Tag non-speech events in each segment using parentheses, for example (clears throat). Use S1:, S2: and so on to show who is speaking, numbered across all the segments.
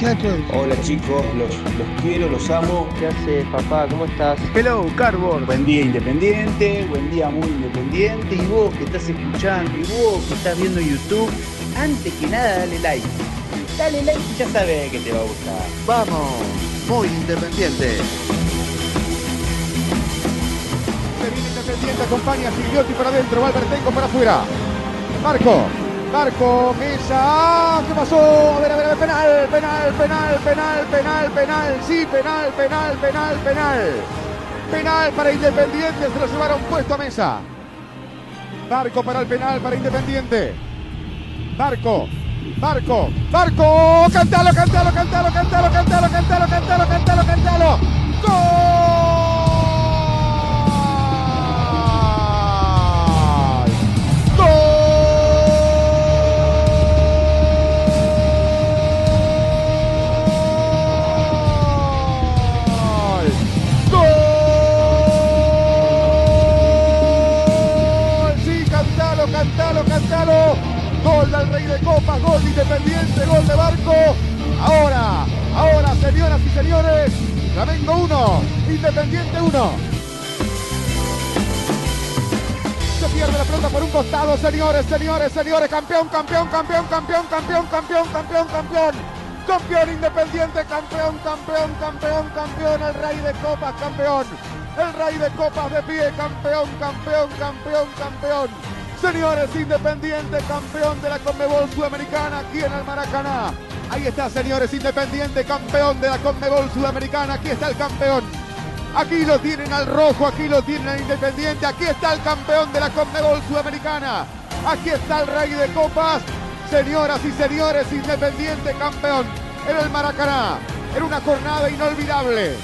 S1: Muchachos.
S2: Hola chicos, los, los quiero, los amo.
S3: ¿Qué haces, papá? ¿Cómo estás?
S2: Hello, Cardboard. Buen día independiente, buen día muy independiente. Y vos que estás escuchando, y vos que estás viendo YouTube, antes que nada dale like. Dale like y ya sabes que te va a gustar.
S4: Vamos, muy independiente.
S5: Se viene Independiente, acompaña a Gigliotti para adentro, Valvertengo para afuera. Marco, Marco, Mesa, ¡ah! ¿qué pasó? A ver, a ver, a ver, penal, penal, penal, penal, penal, penal, sí, penal, penal, penal, penal. Penal para Independiente, se lo llevaron puesto a Mesa. Marco para el penal para Independiente. Marco, Marco, Marco, cantalo, cantalo, cantalo, cantalo, cantalo, cantalo, cantalo, cantalo, cantalo. Gol de Independiente, gol de Barco. Ahora, ahora, señoras y señores, Flamengo 1, Independiente 1. Se pierde la pelota por un costado, señores, señores, señores. Campeón, campeón, campeón, campeón, campeón, campeón, campeón, campeón. Campeón independiente, campeón, campeón, campeón, campeón. El rey de copas, campeón. El rey de copas de pie, campeón, campeón, campeón, campeón. Señores, Independiente, campeón de la Conmebol Sudamericana aquí en el Maracaná. Ahí está, señores, Independiente, campeón de la Conmebol Sudamericana. Aquí está el campeón. Aquí lo tienen al rojo, aquí lo tienen al Independiente, aquí está el campeón de la Conmebol Sudamericana, aquí está el rey de copas, señoras y señores, Independiente campeón en el Maracaná, en una jornada inolvidable.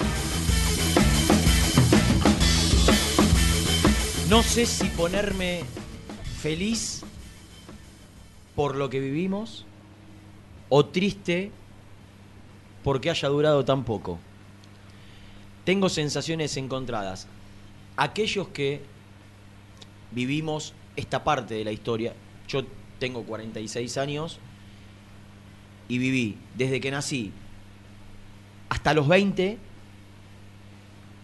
S6: No sé si ponerme feliz por lo que vivimos o triste porque haya durado tan poco. Tengo sensaciones encontradas. Aquellos que vivimos esta parte de la historia, yo tengo 46 años y viví desde que nací hasta los 20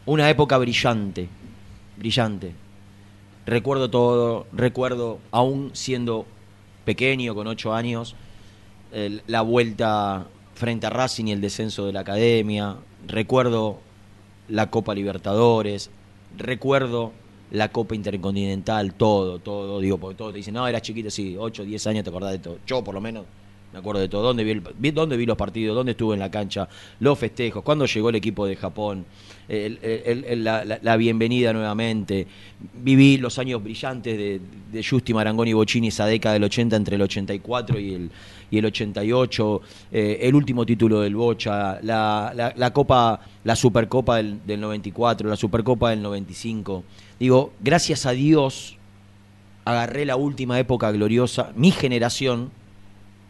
S6: una época brillante, brillante. Recuerdo todo, recuerdo aún siendo pequeño, con 8 años, la vuelta frente a Racing y el descenso de la academia. Recuerdo la Copa Libertadores, recuerdo la Copa Intercontinental, todo, todo, digo, porque todos te dicen, no, eras chiquito, sí, 8, 10 años te acordás de todo. Yo, por lo menos, Me acuerdo de todo. ¿Dónde vi, los partidos? ¿Dónde estuve en la cancha? Los festejos. ¿Cuándo llegó el equipo de Japón? El- la bienvenida nuevamente. Viví los años brillantes de, de Justi Marangoni Bocini, esa década del 80 entre el 84 y el, y el 88. eh, el último título del Bocha. La, la- la Copa, la Supercopa del, del 94, la Supercopa del 95. Digo, gracias a Dios agarré la última época gloriosa, mi generación,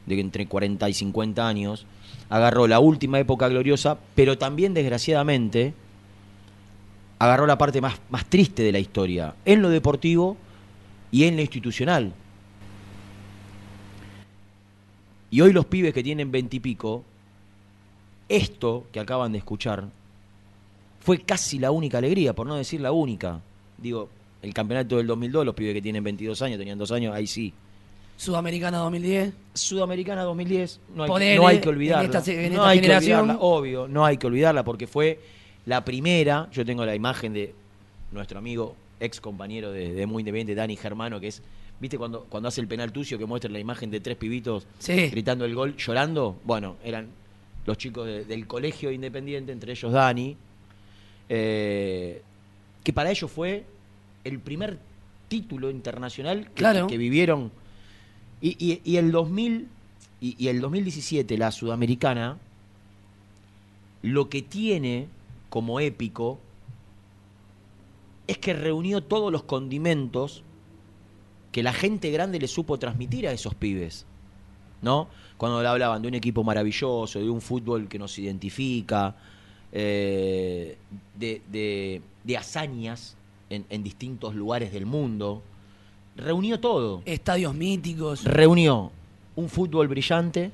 S6: de entre 40 y 50 años, agarró la última época gloriosa, pero también desgraciadamente agarró la parte más, más triste de la historia, en lo deportivo y en lo institucional. Y hoy los pibes que tienen 20 y pico, esto que acaban de escuchar, fue casi la única alegría, por no decir la única. Digo, el campeonato del 2002, los pibes que tienen 22 años, tenían dos años, ahí sí.
S7: Sudamericana 2010.
S6: Sudamericana 2010, no hay,
S7: Ponele,
S6: no hay que
S7: en
S6: olvidarla.
S7: esta se- en
S6: no
S7: esta
S6: hay
S7: generación.
S6: que olvidarla, obvio, no hay que olvidarla porque fue la primera, yo tengo la imagen de nuestro amigo, ex compañero de, de Muy Independiente, Dani Germano, que es, ¿viste cuando, cuando hace el penal tucio que muestra la imagen de tres pibitos
S7: Sí.
S6: gritando el gol, llorando? Bueno, eran los chicos de- del colegio independiente, entre ellos Dani, eh, que para ellos fue el primer título internacional que,
S7: Claro.
S6: que vivieron. Y, y- y el 2000 y, y el 2017, la sudamericana, lo que tiene como épico es que reunió todos los condimentos que la gente grande le supo transmitir a esos pibes. ¿No? Cuando le hablaban de un equipo maravilloso, de un fútbol que nos identifica, eh, de, de- de hazañas en, en distintos lugares del mundo. Reunió todo.
S7: Estadios míticos.
S6: Reunió un fútbol brillante,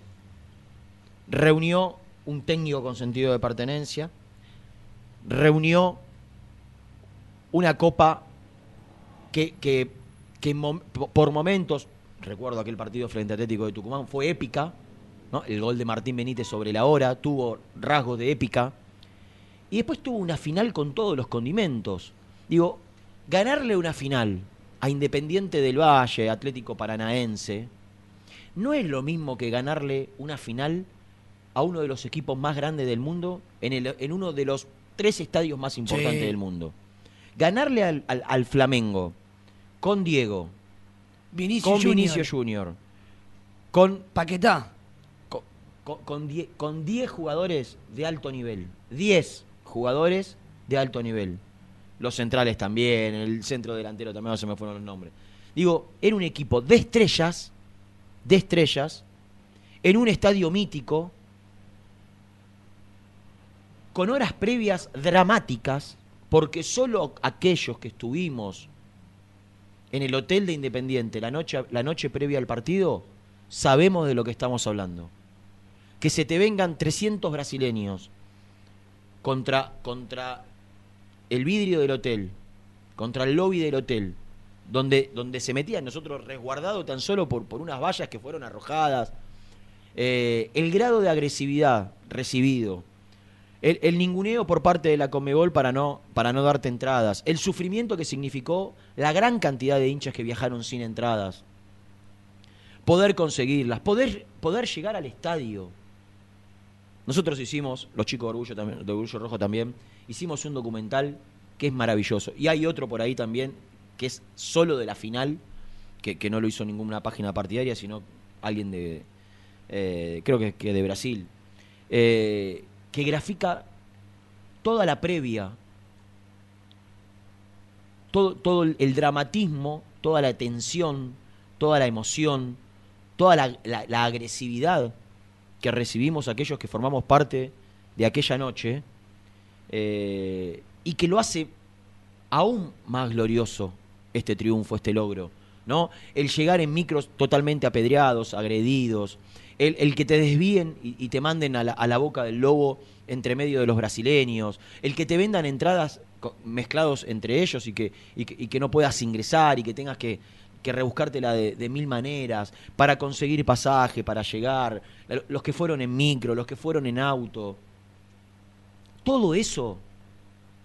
S6: reunió un técnico con sentido de pertenencia, reunió una copa que, que- que mom- por momentos, recuerdo aquel partido frente a Atlético de Tucumán, fue épica, ¿no? el gol de Martín Benítez sobre la hora tuvo rasgos de épica, y después tuvo una final con todos los condimentos. Digo, ganarle una final a Independiente del Valle, Atlético Paranaense, no es lo mismo que ganarle una final a uno de los equipos más grandes del mundo en, el- en uno de los tres estadios más importantes
S7: Sí.
S6: del mundo. Ganarle al, al- al Flamengo con Diego, con
S7: Junior.
S6: Vinicio Junior, con
S7: Paquetá.
S6: con, con- con die- con 10 jugadores de alto nivel. 10 jugadores de alto nivel. Los centrales también, el centro delantero también, no se me fueron los nombres. Digo, era un equipo de estrellas, de estrellas, en un estadio mítico, con horas previas dramáticas, porque solo aquellos que estuvimos en el hotel de Independiente la noche, la noche previa al partido, sabemos de lo que estamos hablando. Que se te vengan 300 brasileños contra, contra el vidrio del hotel, contra el lobby del hotel, donde, donde se metían nosotros resguardados tan solo por, por unas vallas que fueron arrojadas. Eh, el grado de agresividad recibido, el, ninguneo por parte de la Comebol para no, para no darte entradas, el sufrimiento que significó la gran cantidad de hinchas que viajaron sin entradas, poder conseguirlas, poder, poder llegar al estadio. Nosotros hicimos, los chicos de Orgullo, también, de Orgullo Rojo también, hicimos un documental que es maravilloso. Y hay otro por ahí también que es solo de la final, que, no lo hizo ninguna página partidaria, sino alguien de, eh, creo que, de Brasil, eh, que grafica toda la previa, todo, todo el, dramatismo, toda la tensión, toda la emoción, toda la agresividad que recibimos aquellos que formamos parte de aquella noche, eh, y que lo hace aún más glorioso este triunfo, este logro, ¿no? El llegar en micros totalmente apedreados, agredidos, el, el que te desvíen y, te manden a la, a la boca del lobo entre medio de los brasileños, el que te vendan entradas mezclados entre ellos y que, y que, y que no puedas ingresar y que tengas que, que rebuscártela de, de mil maneras para conseguir pasaje, para llegar, los que fueron en micro, los que fueron en auto. Todo eso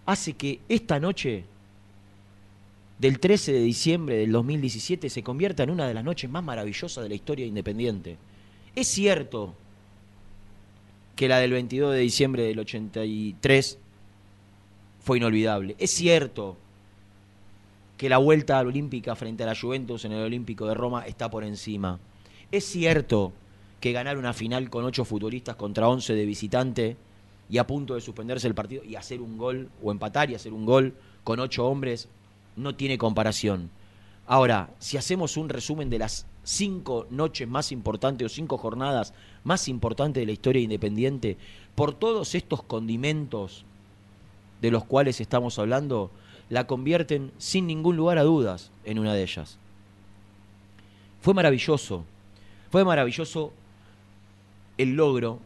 S6: hace que esta noche del 13 de diciembre del 2017 se convierta en una de las noches más maravillosas de la historia de Independiente. Es cierto que la del 22 de diciembre del 83 fue inolvidable. Es cierto que la vuelta olímpica frente a la Juventus en el Olímpico de Roma está por encima. Es cierto que ganar una final con ocho futbolistas contra 11 de visitante y a punto de suspenderse el partido y hacer un gol o empatar y hacer un gol con ocho hombres no tiene comparación. Ahora, si hacemos un resumen de las cinco noches más importantes o cinco jornadas más importantes de la historia independiente, por todos estos condimentos de los cuales estamos hablando, la convierten sin ningún lugar a dudas en una de ellas. Fue maravilloso, fue maravilloso el logro,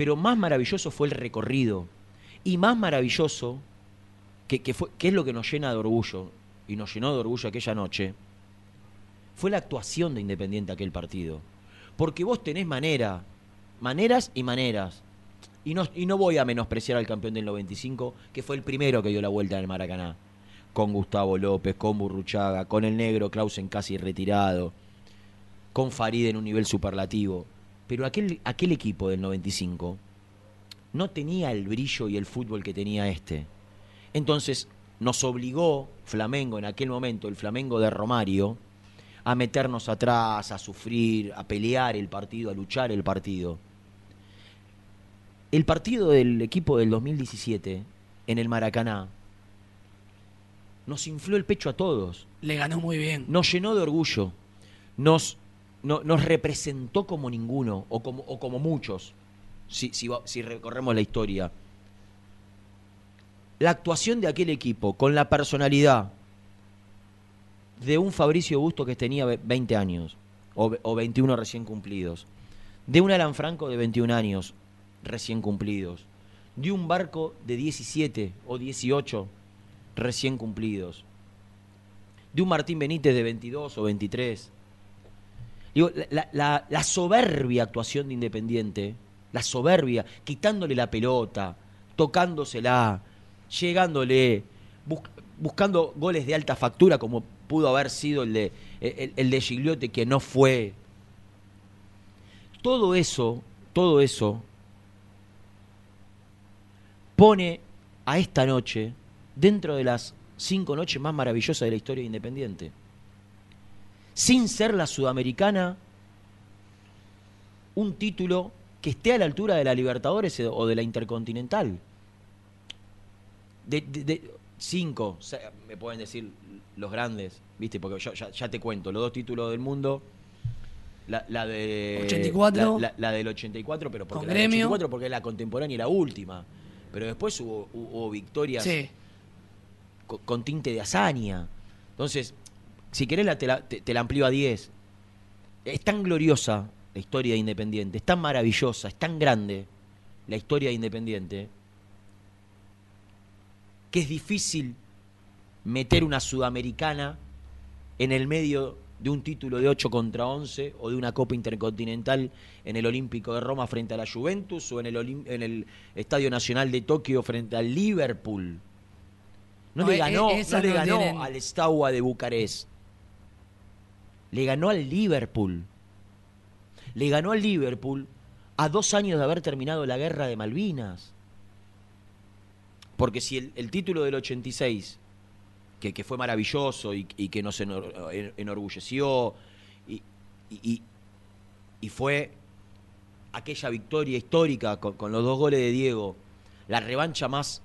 S6: pero más maravilloso fue el recorrido y más maravilloso, que, que, fue, que es lo que nos llena de orgullo y nos llenó de orgullo aquella noche, fue la actuación de Independiente aquel partido. Porque vos tenés manera, maneras y maneras. Y no, y no voy a menospreciar al campeón del 95, que fue el primero que dio la vuelta en el Maracaná. Con Gustavo López, con Burruchaga, con el negro Clausen casi retirado, con Farid en un nivel superlativo. Pero aquel, aquel equipo del 95 no tenía el brillo y el fútbol que tenía este. Entonces nos obligó Flamengo en aquel momento, el Flamengo de Romario, a meternos atrás, a sufrir, a pelear el partido, a luchar el partido. El partido del equipo del 2017 en el Maracaná nos infló el pecho a todos.
S7: Le ganó muy bien.
S6: Nos llenó de orgullo. Nos, no, nos representó como ninguno, o como, o como muchos, si, si, recorremos la historia. La actuación de aquel equipo, con la personalidad de un Fabricio Busto que tenía 20 años, o, o 21 recién cumplidos, de un Alan Franco de 21 años recién cumplidos, de un barco de 17 o 18 recién cumplidos, de un Martín Benítez de 22 o 23. Digo, la, soberbia actuación de Independiente, la soberbia, quitándole la pelota, tocándosela, llegándole, bus, buscando goles de alta factura como pudo haber sido el de, el, de que no fue. Todo eso, todo eso pone a esta noche dentro de las cinco noches más maravillosas de la historia de Independiente. Sin ser la sudamericana un título que esté a la altura de la Libertadores o de la Intercontinental. De, de, de cinco, me pueden decir los grandes, ¿viste? Porque yo ya, ya te cuento, los dos títulos del mundo. La, la de
S7: 84.
S6: La, la, la, del 84, pero porque
S7: Con
S6: la del
S7: gremio.
S6: 84 porque es la contemporánea y la última. Pero después hubo, hubo victorias
S7: Sí.
S6: con, con tinte de hazaña. Entonces, si querés la, te, la, te, te la amplío a 10. Es tan gloriosa la historia de Independiente, es tan maravillosa, es tan grande la historia de Independiente, que es difícil meter una sudamericana en el medio de un título de 8 contra 11 o de una Copa Intercontinental en el Olímpico de Roma frente a la Juventus o en el, Olim- en el Estadio Nacional de Tokio frente al Liverpool. No,
S7: No,
S6: le
S7: e-
S6: ganó,
S7: e-
S6: no le
S7: no
S6: ganó
S7: tienen-
S6: al Steaua de Bucarest. Le ganó al Liverpool. Le ganó al Liverpool a dos años de haber terminado la guerra de Malvinas. Porque si el, título del 86, que, fue maravilloso y, que nos enor- en- enorgulleció, y fue aquella victoria histórica con, con los dos goles de Diego, la revancha más,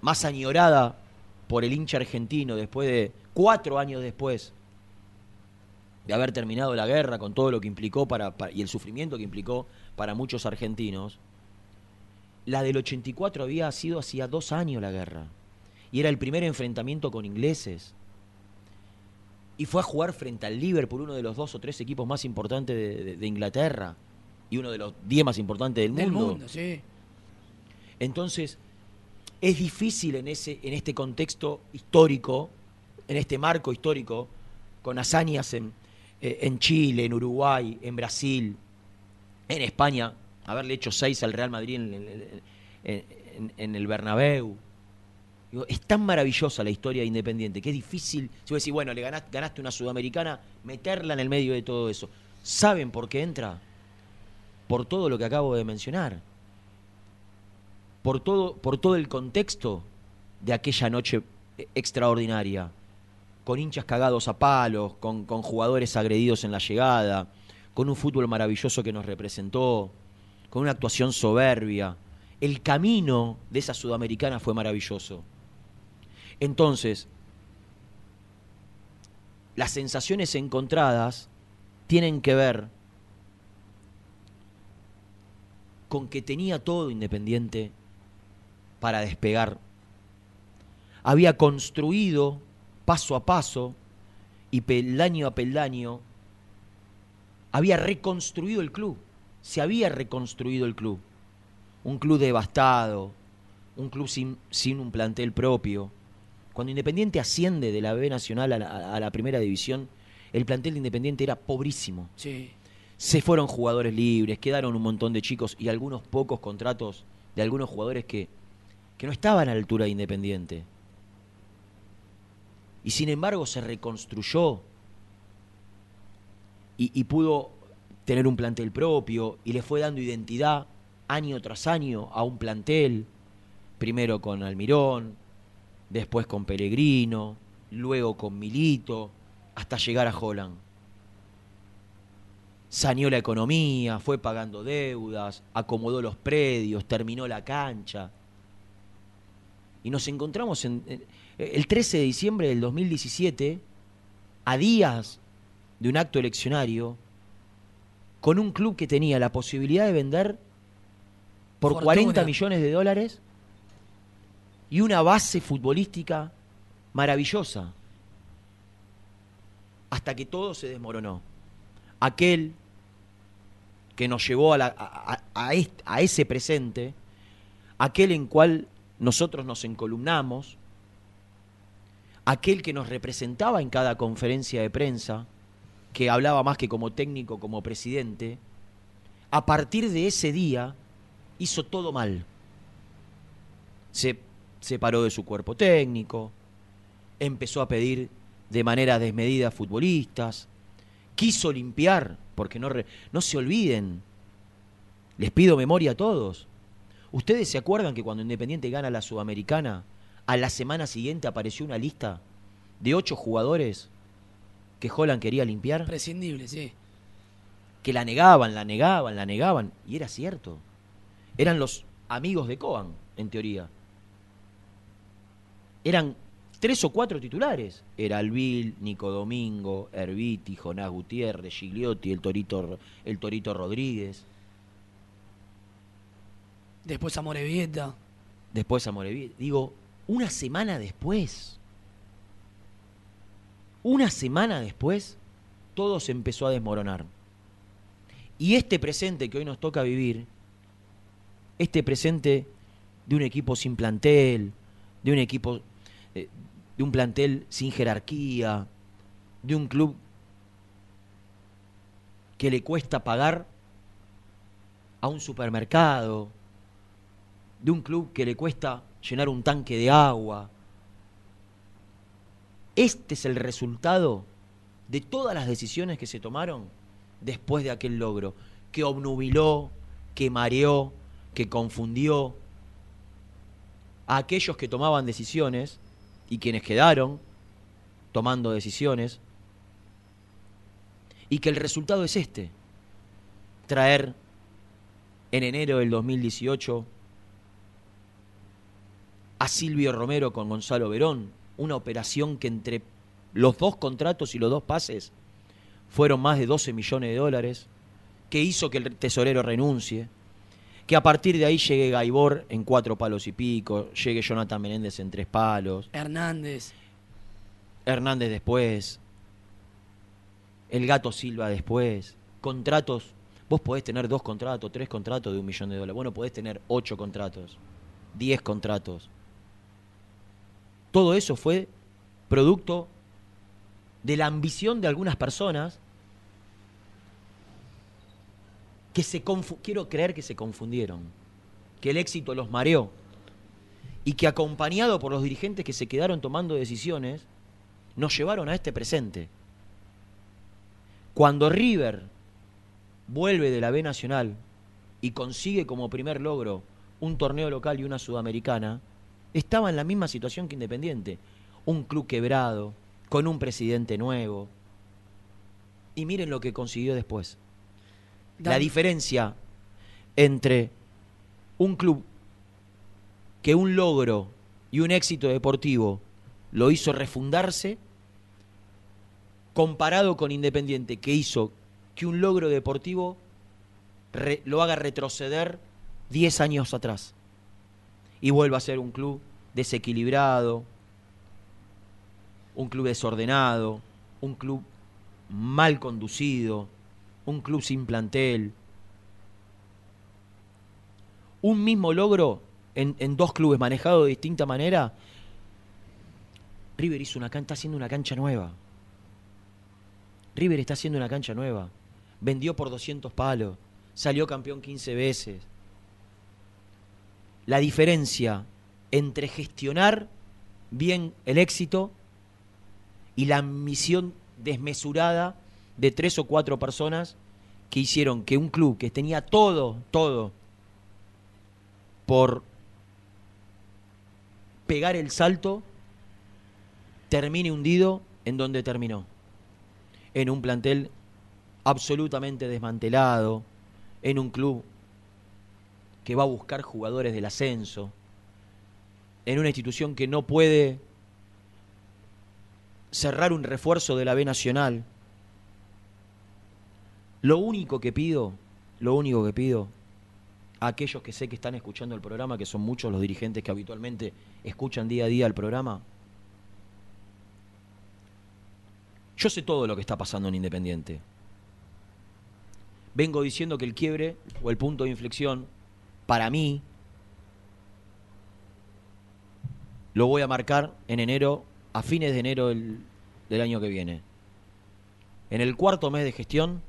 S6: más añorada por el hincha argentino después de cuatro años después de haber terminado la guerra con todo lo que implicó para, para- y el sufrimiento que implicó para muchos argentinos, la del 84 había sido hacía dos años la guerra y era el primer enfrentamiento con ingleses. Y fue a jugar frente al Liverpool, uno de los dos o tres equipos más importantes de, de- de Inglaterra y uno de los diez más importantes del
S7: Del
S6: mundo.
S7: mundo, sí.
S6: Entonces, es difícil en, ese, en este contexto histórico, en este marco histórico, con hazañas en, eh, en Chile, en Uruguay, en Brasil, en España, haberle hecho seis al Real Madrid en, el Bernabéu. Es tan maravillosa la historia de Independiente que es difícil, si vos decís, bueno, le ganaste, ganaste una sudamericana, meterla en el medio de todo eso. ¿Saben por qué entra? Por todo lo que acabo de mencionar. Por todo, por todo el contexto de aquella noche eh, extraordinaria. Con hinchas cagados a palos, con, con jugadores agredidos en la llegada, con un fútbol maravilloso que nos representó, con una actuación soberbia. El camino de esa sudamericana fue maravilloso. Entonces, las sensaciones encontradas tienen que ver con que tenía todo Independiente para despegar. Había construido paso a paso y peldaño a peldaño, había reconstruido el club, se había reconstruido el club. Un club devastado, un club sin, sin un plantel propio. Cuando Independiente asciende de la B Nacional a la, a la primera división, el plantel de Independiente era pobrísimo.
S7: Sí.
S6: Se fueron jugadores libres, quedaron un montón de chicos y algunos pocos contratos de algunos jugadores que, que no estaban a la altura de Independiente. Y sin embargo se reconstruyó y, pudo tener un plantel propio y le fue dando identidad año tras año a un plantel, primero con Almirón, después con Peregrino, luego con Milito, hasta llegar a Holland. Saneó la economía, fue pagando deudas, acomodó los predios, terminó la cancha. Y nos encontramos en, en- el 13 de diciembre del 2017, a días de un acto eleccionario, con un club que tenía la posibilidad de vender por
S7: Fortuna.
S6: 40 millones de dólares y una base futbolística maravillosa. Hasta que todo se desmoronó. Aquel que nos llevó a, la- a- a- a est- a ese presente, aquel en cual nosotros nos encolumnamos, aquel que nos representaba en cada conferencia de prensa, que hablaba más que como técnico, como presidente, a partir de ese día hizo todo mal. Se separó de su cuerpo técnico, empezó a pedir de manera desmedida futbolistas, quiso limpiar, porque no, no se olviden, les pido memoria a todos. ¿Ustedes se acuerdan que cuando Independiente gana la Sudamericana, a la semana siguiente apareció una lista de ocho jugadores que Holland quería limpiar?
S7: Prescindible, sí.
S6: que la negaban, la negaban, la negaban, y era cierto. Eran los amigos de Coan, en teoría. Eran tres o cuatro titulares. Era Albil, Nico Domingo, Erviti, Jonás Gutiérrez, Gigliotti, el Torito, el Torito Rodríguez,
S7: Después a Morevieta.
S6: después a Morevieta. Digo, una semana después, una semana después, todo se empezó a desmoronar. Y este presente que hoy nos toca vivir, este presente de un equipo sin plantel, de un equipo, eh, de un plantel sin jerarquía, de un club que le cuesta pagar a un supermercado, de un club que le cuesta llenar un tanque de agua. Este es el resultado de todas las decisiones que se tomaron después de aquel logro, que obnubiló, que mareó, que confundió a aquellos que tomaban decisiones y quienes quedaron tomando decisiones, y que el resultado es este, traer en enero del 2018 a Silvio Romero con Gonzalo Verón, una operación que entre los dos contratos y los dos pases fueron más de 12 millones de dólares, que hizo que el tesorero renuncie, que a partir de ahí llegue Gaibor en cuatro palos y pico, llegue Jonathan Menéndez en tres palos,
S7: Hernández.
S6: Hernández después, el gato Silva después, contratos, vos podés tener dos contratos, tres contratos de un millón de dólares, bueno, podés tener ocho contratos, diez contratos. Todo eso fue producto de la ambición de algunas personas que se quiero creer que se confundieron, que el éxito los mareó y que acompañado por los dirigentes que se quedaron tomando decisiones, nos llevaron a este presente. Cuando River vuelve de la B Nacional y consigue como primer logro un torneo local y una sudamericana, estaba en la misma situación que Independiente. Un club quebrado, con un presidente nuevo. Y miren lo que consiguió después. La diferencia entre un club que un logro y un éxito deportivo lo hizo refundarse, comparado con Independiente, que hizo que un logro deportivo re- lo haga retroceder 10 años atrás y vuelva a ser un club desequilibrado, un club desordenado, un club mal conducido, un club sin plantel. Un mismo logro en, dos clubes manejados de distinta manera. River hizo una está haciendo una cancha nueva. River está haciendo una cancha nueva. Vendió por 200 palos. Salió campeón 15 veces. La diferencia entre gestionar bien el éxito y la ambición desmesurada de tres o cuatro personas que hicieron que un club que tenía todo, todo, por pegar el salto, termine hundido en donde terminó. En un plantel absolutamente desmantelado, en un club que va a buscar jugadores del ascenso, en una institución que no puede cerrar un refuerzo de la B Nacional. Lo único que pido, lo único que pido a aquellos que sé que están escuchando el programa, que son muchos los dirigentes que habitualmente escuchan día a día el programa, yo sé todo lo que está pasando en Independiente. Vengo diciendo que el quiebre o el punto de inflexión, para mí, lo voy a marcar en enero, a fines de enero del, año que viene. En el cuarto mes de gestión,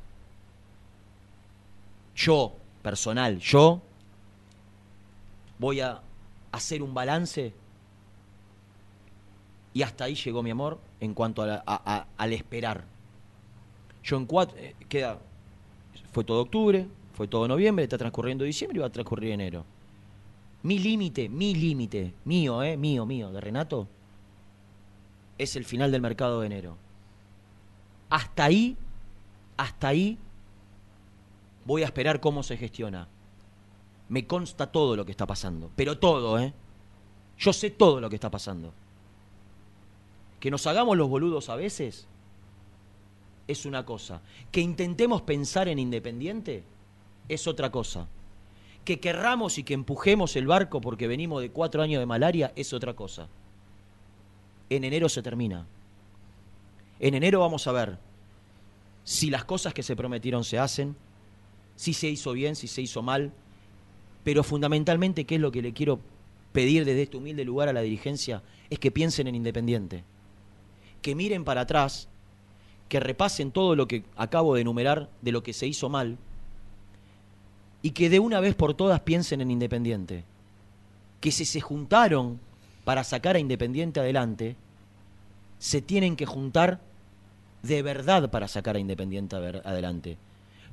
S6: yo, personal, yo, voy a hacer un balance y hasta ahí llegó mi amor en cuanto al esperar. Yo en cuatro, eh, queda, fue todo octubre, fue todo noviembre, está transcurriendo diciembre y va a transcurrir enero. Mi límite, mi límite, mío, eh, mío, mío, de Renato, es el final del mercado de enero. Hasta ahí, hasta ahí, voy a esperar cómo se gestiona. Me consta todo lo que está pasando, pero todo, ¿eh? Yo sé todo lo que está pasando. Que nos hagamos los boludos a veces es una cosa. Que intentemos pensar en Independiente es otra cosa. Que querramos y que empujemos el barco porque venimos de cuatro años de malaria es otra cosa. En enero se termina. En enero vamos a ver si las cosas que se prometieron se hacen, si se hizo bien, si se hizo mal, pero fundamentalmente, ¿qué es lo que le quiero pedir desde este humilde lugar a la dirigencia? Es que piensen en Independiente, que miren para atrás, que repasen todo lo que acabo de enumerar de lo que se hizo mal y que de una vez por todas piensen en Independiente, que si se juntaron para sacar a Independiente adelante, se tienen que juntar de verdad para sacar a Independiente adelante.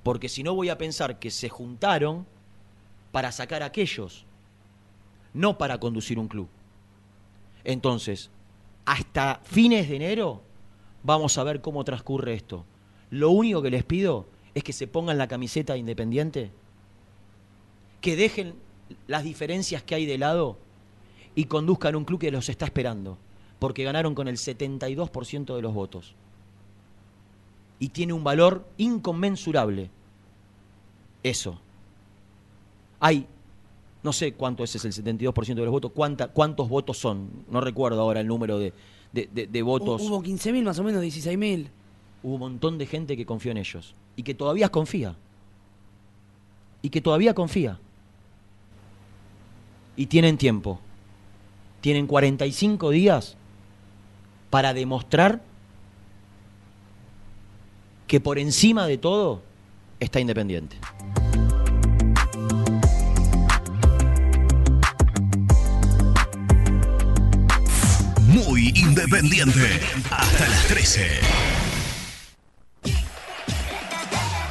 S6: Porque si no voy a pensar que se juntaron para sacar a aquellos, no para conducir un club. Entonces, hasta fines de enero vamos a ver cómo transcurre esto. Lo único que les pido es que se pongan la camiseta de Independiente, que dejen las diferencias que hay de lado y conduzcan un club que los está esperando, porque ganaron con el 72% de los votos. Y tiene un valor inconmensurable. Eso. Hay, no sé cuánto ese es el 72% de los votos, cuánta, cuántos votos son, no recuerdo ahora el número de, de- de- de votos.
S7: Hubo 15.000 más o menos, 16.000.
S6: Hubo un montón de gente que confió en ellos y que todavía confía. Y que todavía confía. Y tienen tiempo. Tienen 45 días para demostrar que por encima de todo está Independiente.
S8: Muy independiente. Hasta las 13.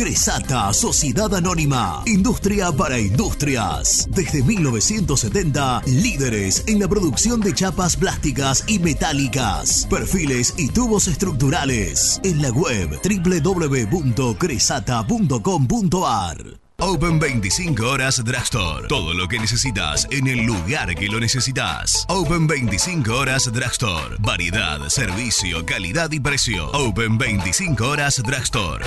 S8: Cresata, Sociedad Anónima, Industria para Industrias. Desde 1970, líderes en la producción de chapas plásticas y metálicas, perfiles y tubos estructurales. En la web www.cresata.com.ar. Open 25 horas Drugstore. Todo lo que necesitas en el lugar que lo necesitas. Open 25 horas Drugstore. Variedad, servicio, calidad y precio. Open 25 horas Drugstore.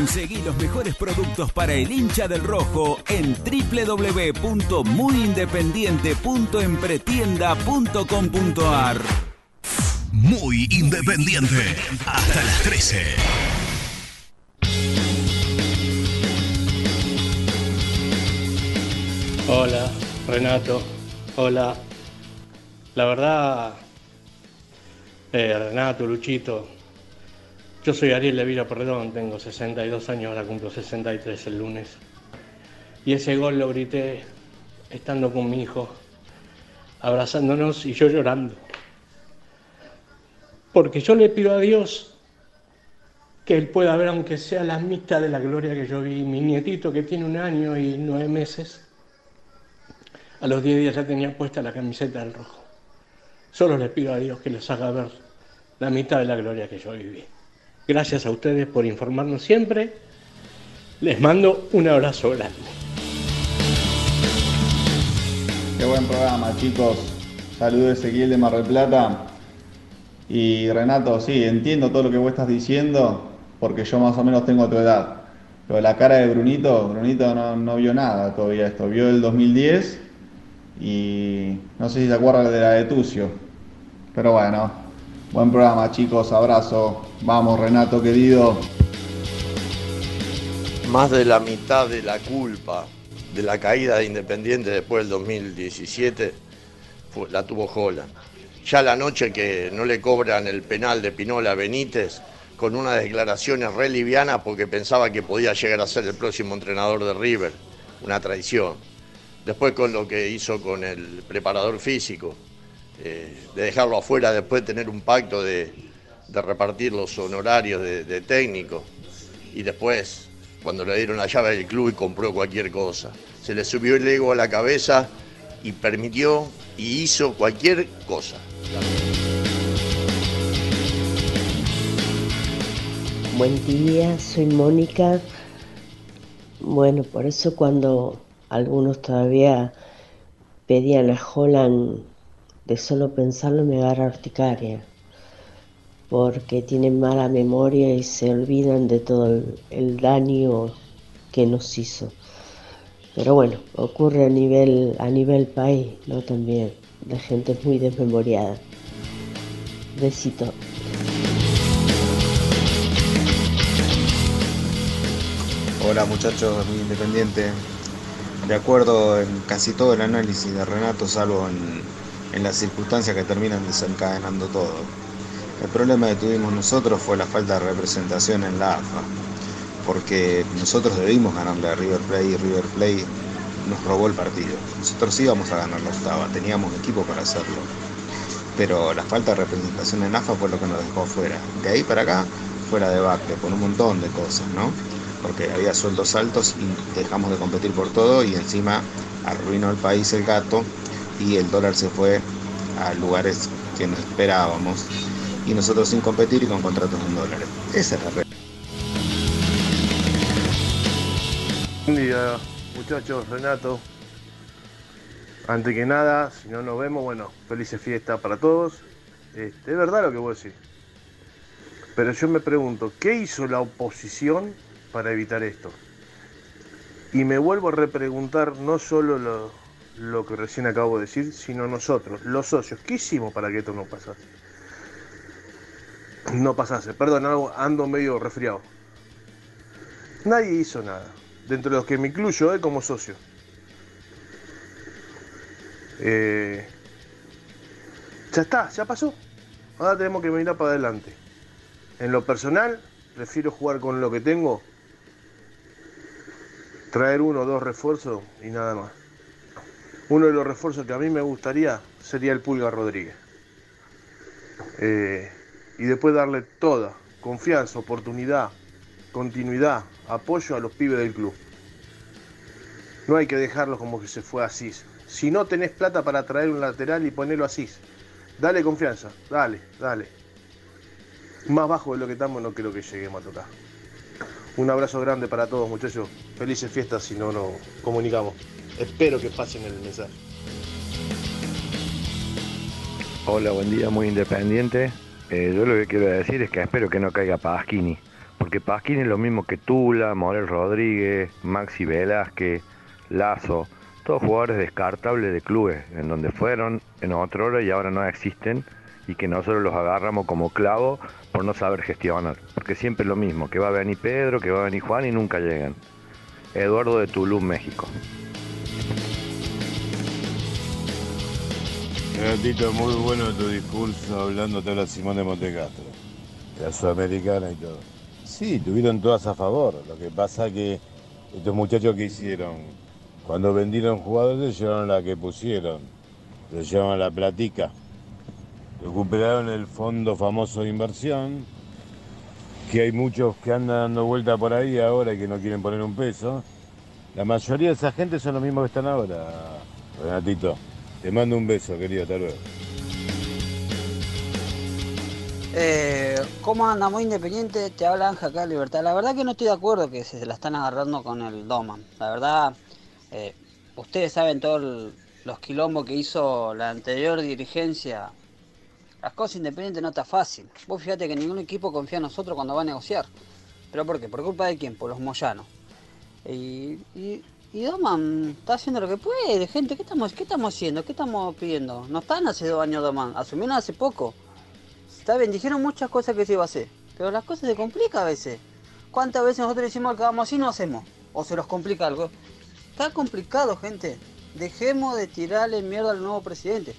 S9: Conseguí los mejores productos para el hincha del rojo en www.muyindependiente.empretienda.com.ar.
S8: Muy independiente. Hasta las 13.
S10: Hola, Renato. Hola. La verdad, eh, Renato, Luchito, yo soy Ariel Levira Perdón, tengo 62 años, ahora cumplo 63 el lunes. Y ese gol lo grité estando con mi hijo, abrazándonos y yo llorando. Porque yo le pido a Dios que Él pueda ver, aunque sea la mitad de la gloria que yo vi. Mi nietito, que tiene un año y nueve meses, a los 10 días ya tenía puesta la camiseta del rojo. Solo le pido a Dios que les haga ver la mitad de la gloria que yo viví. Gracias a ustedes por informarnos siempre. Les mando un abrazo grande.
S11: Qué buen programa, chicos. Saludos Ezequiel de Mar del Plata. Y Renato, sí, entiendo todo lo que vos estás diciendo, porque yo más o menos tengo tu edad. Pero la cara de Brunito, Brunito no, no vio nada todavía esto. Vio el 2010 y no sé si se acuerda de la de Tucio. Pero bueno, buen programa, chicos. Abrazo. Vamos, Renato, querido.
S12: Más de la mitad de la culpa de la caída de Independiente después del 2017 fue- la tuvo Holland. Ya la noche que no le cobran el penal de Pinola a Benítez, con unas declaraciones re livianas porque pensaba que podía llegar a ser el próximo entrenador de River, una traición. Después con lo que hizo con el preparador físico, eh, de dejarlo afuera después de tener un pacto de, de repartir los honorarios de, de técnico y después, cuando le dieron la llave del club y compró cualquier cosa, se le subió el ego a la cabeza y permitió y hizo cualquier cosa.
S13: Buen día, soy Mónica. Bueno, por eso cuando algunos todavía pedían a Holland solo pensarlo me agarra urticaria, porque tienen mala memoria y se olvidan de todo el, el daño que nos hizo. Pero bueno, ocurre a nivel, a nivel país, ¿no? También. La gente es muy desmemoriada. Besito.
S14: Hola muchachos, muy independiente. De acuerdo en casi todo el análisis de Renato, salvo en, en las circunstancias que terminan desencadenando todo. El problema que tuvimos nosotros fue la falta de representación en la AFA, porque nosotros debimos ganarle a River Plate y River Plate nos robó el partido. Nosotros íbamos a ganar la octava, teníamos equipo para hacerlo. Pero la falta de representación en AFA fue lo que nos dejó fuera. De ahí para acá fue la debacle, por un montón de cosas, ¿no? Porque había sueldos altos y dejamos de competir por todo y encima arruinó el país el gato y el dólar se fue a lugares que no esperábamos y nosotros sin competir y con contratos en dólares. Esa es la realidad.
S15: Buen día, muchachos, Renato. Antes que nada, si no nos vemos, bueno, felices fiestas para todos. Este, es verdad lo que vos decís. Pero yo me pregunto, ¿qué hizo la oposición para evitar esto? Y me vuelvo a repreguntar no solo lo, lo que recién acabo de decir, sino nosotros, los socios. ¿Qué hicimos para que esto no pasase? No pasase, perdón, ando- medio resfriado. Nadie hizo nada, dentro de los que me incluyo eh, como socio. Eh, ya está, ya pasó. Ahora tenemos que mirar para adelante. En lo personal, prefiero jugar con lo que tengo, traer uno o dos refuerzos y nada más. Uno de los refuerzos que a mí me gustaría sería el Pulga Rodríguez. Eh, y después darle toda confianza, oportunidad, continuidad, apoyo a los pibes del club. No hay que dejarlos como que se fue Asís. Si no tenés plata para traer un lateral y ponerlo Asís, dale confianza, dale, dale. Más bajo de lo que estamos no creo que lleguemos a tocar. Un abrazo grande para todos muchachos. Felices fiestas si no nos comunicamos. Espero que pasen el mensaje.
S16: Hola, buen día, muy independiente. Eh, yo lo que quiero decir es que espero que no caiga Pasquini, porque Pasquini es lo mismo que Tula, Morel Rodríguez, Maxi Velázquez, Lazo, todos jugadores descartables de clubes, en donde fueron en otra hora y ahora no existen, y que nosotros los agarramos como clavo por no saber gestionar, porque siempre es lo mismo, que va a venir Pedro, que va a venir Juan y nunca llegan. Eduardo de Tulum, México.
S17: Renatito, muy bueno tu discurso hablando de la Simón de Montecastro, la sudamericana y todo. Sí, tuvieron todas a favor. Lo que pasa que estos muchachos que hicieron, cuando vendieron jugadores, llevaron la que pusieron, le llevaron la platica. Recuperaron el fondo famoso de inversión, que hay muchos que andan dando vuelta por ahí ahora y que no quieren poner un peso. La mayoría de esa gente son los mismos que están ahora, Renatito. Te mando un beso, querido, hasta luego.
S18: Eh, ¿Cómo anda? Muy independiente, te habla Ángel acá Libertad. La verdad que no estoy de acuerdo que se la están agarrando con el Doman. La verdad, eh, ustedes saben todos los quilombos que hizo la anterior dirigencia. Las cosas independientes no está fácil. Vos fíjate que ningún equipo confía en nosotros cuando va a negociar. ¿Pero por qué? ¿Por culpa de quién? Por los moyanos. Y, y Doman está haciendo lo que puede, gente. ¿Qué estamos, ¿Qué estamos haciendo? ¿Qué estamos pidiendo? No están hace dos años Doman, asumieron hace poco. Está bien, dijeron muchas cosas que se iba a hacer, pero las cosas se complican a veces. ¿Cuántas veces nosotros decimos que vamos así y no hacemos? O se nos complica algo. Está complicado, gente. Dejemos de tirarle mierda al nuevo presidente.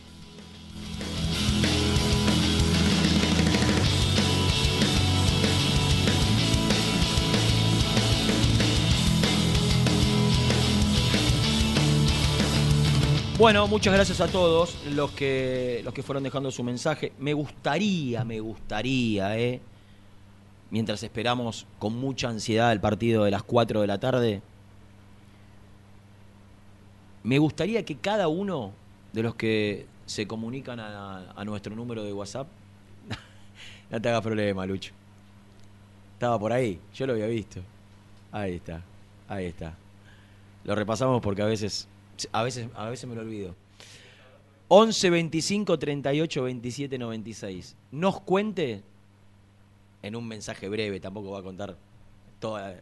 S6: Bueno, muchas gracias a todos los que, los que fueron dejando su mensaje. Me gustaría, me gustaría, ¿eh? mientras esperamos con mucha ansiedad el partido de las 4 de la tarde, me gustaría que cada uno de los que se comunican a, a nuestro número de WhatsApp, (laughs) no te hagas problema, Lucho. Estaba por ahí, yo lo había visto. Ahí está, ahí está. Lo repasamos porque a veces, a veces, a veces me lo olvido. 11 25 38 27 96. Nos cuente en un mensaje breve, tampoco va a contar toda.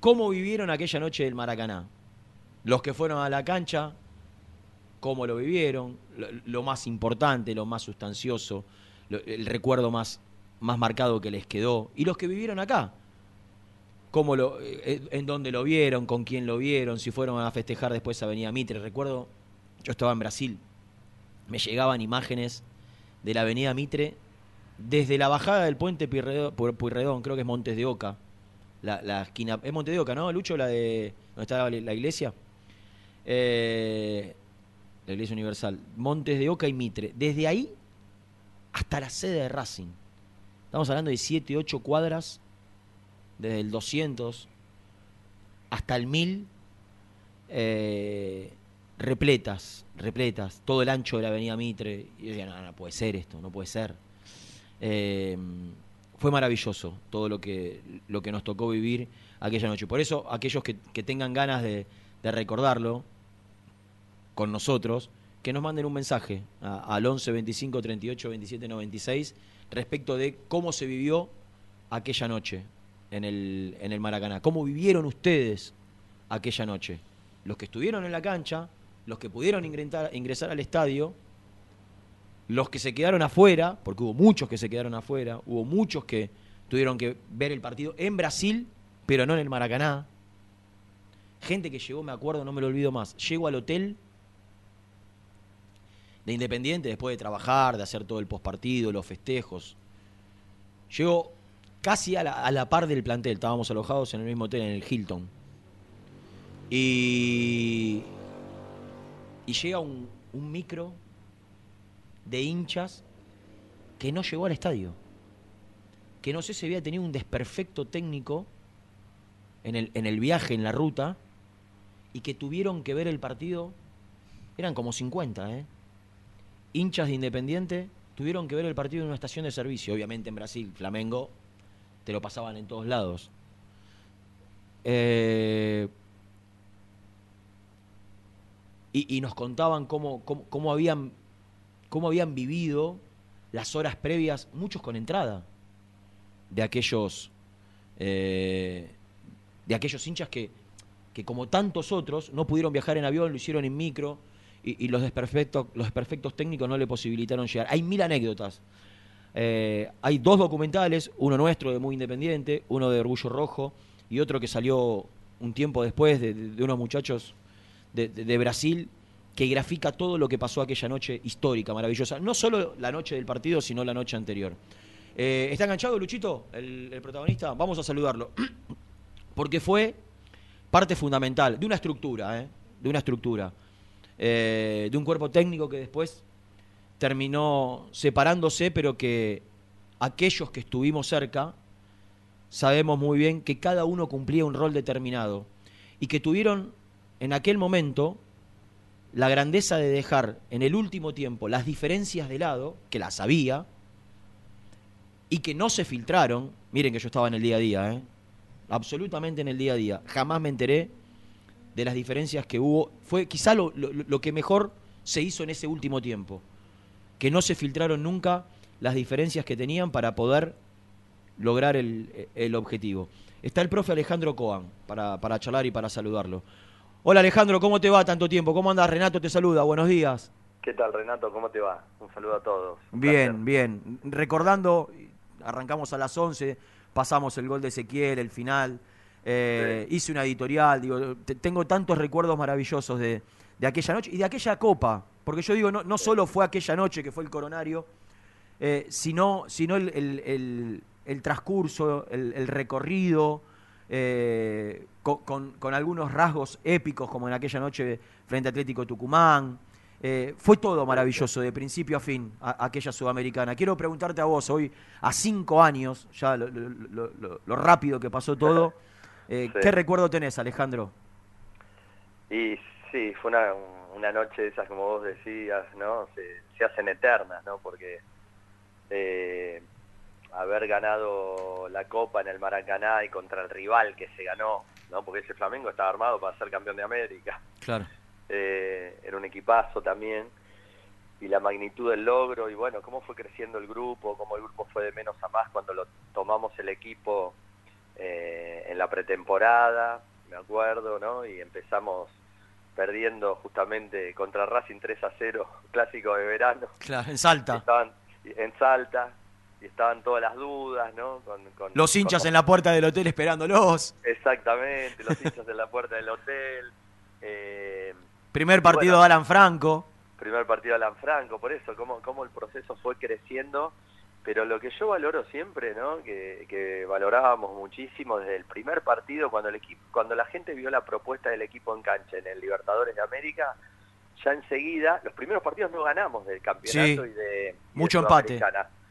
S6: ¿Cómo vivieron aquella noche del Maracaná? Los que fueron a la cancha, cómo lo vivieron, lo, más importante, lo más sustancioso, el recuerdo más, más marcado que les quedó, y los que vivieron acá, cómo lo, eh, en dónde lo vieron, con quién lo vieron, si fueron a festejar después a Avenida Mitre. Recuerdo, yo estaba en Brasil, me llegaban imágenes de la Avenida Mitre desde la bajada del puente Pueyrredón, Pueyrredón, creo que es Montes de Oca, la, esquina, es Montes de Oca, ¿no, Lucho? La de, donde está la, la iglesia. Eh, la iglesia universal, Montes de Oca y Mitre. Desde ahí hasta la sede de Racing. Estamos hablando de 7, 8 cuadras, desde el 200 hasta el 1000, eh, repletas, repletas, todo el ancho de la avenida Mitre. Y yo decía, no, no puede ser esto, no puede ser. Eh, fue maravilloso todo lo que, lo que nos tocó vivir aquella noche. Por eso, aquellos que, que tengan ganas de, recordarlo con nosotros, que nos manden un mensaje a- al 11 25 38 27 96 respecto de cómo se vivió aquella noche en el, en el Maracaná. ¿Cómo vivieron ustedes aquella noche? Los que estuvieron en la cancha, los que pudieron ingresar, ingresar al estadio, los que se quedaron afuera, porque hubo muchos que se quedaron afuera, hubo muchos que tuvieron que ver el partido en Brasil, pero no en el Maracaná. Gente que llegó, me acuerdo, no me lo olvido más, llego al hotel de Independiente después de trabajar, de hacer todo el postpartido, los festejos. Llego casi a la, par del plantel, estábamos alojados en el mismo hotel, en el Hilton. Y, y llega un, un micro de hinchas que no llegó al estadio. Que no sé si había tenido un desperfecto técnico en el, en el viaje, en la ruta, y que tuvieron que ver el partido. Eran como 50, ¿eh? Hinchas de Independiente tuvieron que ver el partido en una estación de servicio. Obviamente en Brasil, Flamengo, te lo pasaban en todos lados. Eh, y, nos contaban cómo, cómo, cómo habían, cómo habían vivido las horas previas, muchos con entrada, de aquellos, eh, de aquellos hinchas que, que como tantos otros no pudieron viajar en avión, lo hicieron en micro y, y los, desperfectos, los desperfectos técnicos no le posibilitaron llegar. Hay mil anécdotas. Eh, hay dos documentales, uno nuestro de Muy Independiente, uno de Orgullo Rojo y otro que salió un tiempo después de, unos muchachos de, Brasil que grafica todo lo que pasó aquella noche histórica, maravillosa. No solo la noche del partido, sino la noche anterior. Eh, ¿Está enganchado Luchito, el, protagonista? Vamos a saludarlo. (clears throat) Porque fue parte fundamental de una estructura, ¿eh? de una estructura, de un cuerpo técnico que después terminó separándose, pero que aquellos que estuvimos cerca sabemos muy bien que cada uno cumplía un rol determinado y que tuvieron en aquel momento la grandeza de dejar en el último tiempo las diferencias de lado, que las había, y que no se filtraron. Miren que yo estaba en el día a día, ¿eh? absolutamente en el día a día. Jamás me enteré de las diferencias que hubo. Fue quizá lo, lo- lo que mejor se hizo en ese último tiempo. Que no se filtraron nunca las diferencias que tenían para poder lograr el, el objetivo. Está el profe Alejandro Coan para, para charlar y para saludarlo. Hola Alejandro, ¿cómo te va tanto tiempo? ¿Cómo andas? Renato te saluda, buenos días.
S19: ¿Qué tal, Renato? ¿Cómo te va? Un saludo a todos.
S6: Bien, bien. Recordando, arrancamos a las 11, pasamos el gol de Ezequiel, el final. eh, Hice una editorial, digo, te- tengo tantos recuerdos maravillosos de, de aquella noche y de aquella copa. Porque yo digo, no, no solo fue aquella noche que fue el coronario, eh, sino, sino el, el- el- el transcurso, el, recorrido, eh, con, con- con algunos rasgos épicos, como en aquella noche frente a Atlético Tucumán. Eh, fue todo maravilloso, de principio a fin, a- aquella sudamericana. Quiero preguntarte a vos, hoy, a cinco años, ya lo, lo- lo- lo- lo rápido que pasó todo, (laughs)
S19: Sí.
S6: ¿qué recuerdo tenés, Alejandro?
S19: Y sí, fue una, una noche de esas, como vos decías, ¿no? Se, se hacen eternas, ¿no? Porque eh, haber ganado la Copa en el Maracaná y contra el rival que se ganó, ¿no? Porque ese Flamengo estaba armado para ser campeón de América.
S6: Claro.
S19: Eh, era un equipazo también. Y la magnitud del logro, y bueno, cómo fue creciendo el grupo, cómo el grupo fue de menos a más cuando lo tomamos el equipo eh, en la pretemporada, me acuerdo, ¿no? Y empezamos perdiendo justamente contra Racing 3 a 0, (laughs) clásico de verano.
S6: Claro, en Salta.
S19: Estaban en Salta y estaban todas las dudas, ¿no? Con, con-
S6: Los hinchas
S19: con-
S6: en la puerta del hotel esperándolos.
S19: Exactamente, los (laughs) hinchas en la puerta del hotel. eh,
S6: Primer partido
S19: bueno,
S6: de Alan Franco.
S19: primer partido de Alan Franco, por eso, cómo, cómo el proceso fue creciendo. Pero lo que yo valoro siempre, ¿no? Que, que valorábamos muchísimo desde el primer partido, cuando el equipo, cuando la gente vio la propuesta del equipo en cancha en el Libertadores de América, ya enseguida, los primeros partidos no ganamos del campeonato
S6: Sí.
S19: y de
S6: Mucho
S19: de
S6: empate.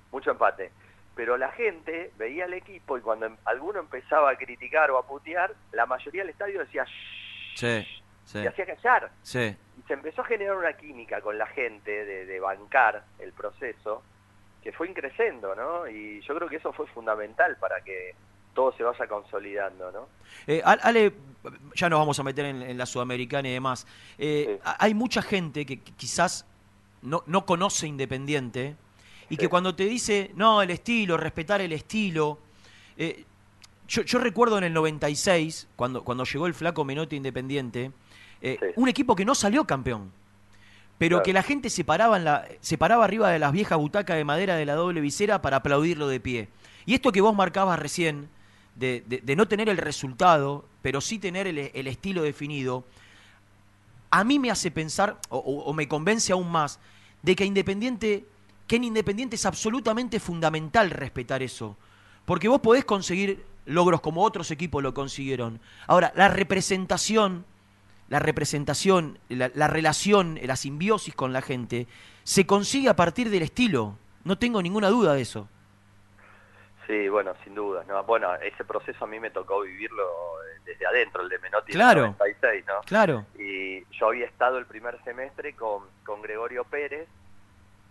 S19: Mucho empate. Pero la gente veía al equipo y cuando em- alguno empezaba a criticar o a putear, la mayoría del estadio decía "Shh",
S6: Sí, sí.
S19: y hacía callar y se empezó a generar una química con la gente de, de bancar el proceso que fue increciendo, ¿no? Y yo creo que eso fue fundamental para que todo se vaya consolidando, ¿no?
S6: Eh, Al- Ale, ya nos vamos a meter en, en la Sudamericana y demás. Eh, Hay mucha gente que, quizás no, no conoce Independiente y que cuando te dice, no, el estilo, respetar el estilo. eh, yo, yo recuerdo en el 96, cuando, cuando llegó el flaco Menotti Independiente, eh, un equipo que no salió campeón. Pero
S19: Claro.
S6: que la gente se paraba, en la, se paraba arriba de las viejas butacas de madera de la doble visera para aplaudirlo de pie. Y esto que vos marcabas recién, de, de- de no tener el resultado, pero sí tener el, el estilo definido, a mí me hace pensar, o, o- o me convence aún más, de que Independiente, que en Independiente es absolutamente fundamental respetar eso. Porque vos podés conseguir logros como otros equipos lo consiguieron. Ahora, la representación, la representación, la, la relación, la simbiosis con la gente, se consigue a partir del estilo. No tengo ninguna duda de eso.
S19: Sí, bueno, sin dudas, ¿no? Bueno, ese proceso a mí me tocó vivirlo eh, desde adentro, el de Menotti en el
S6: Claro.
S19: 96, ¿no?
S6: Claro.
S19: Y yo había estado el primer semestre con, con Gregorio Pérez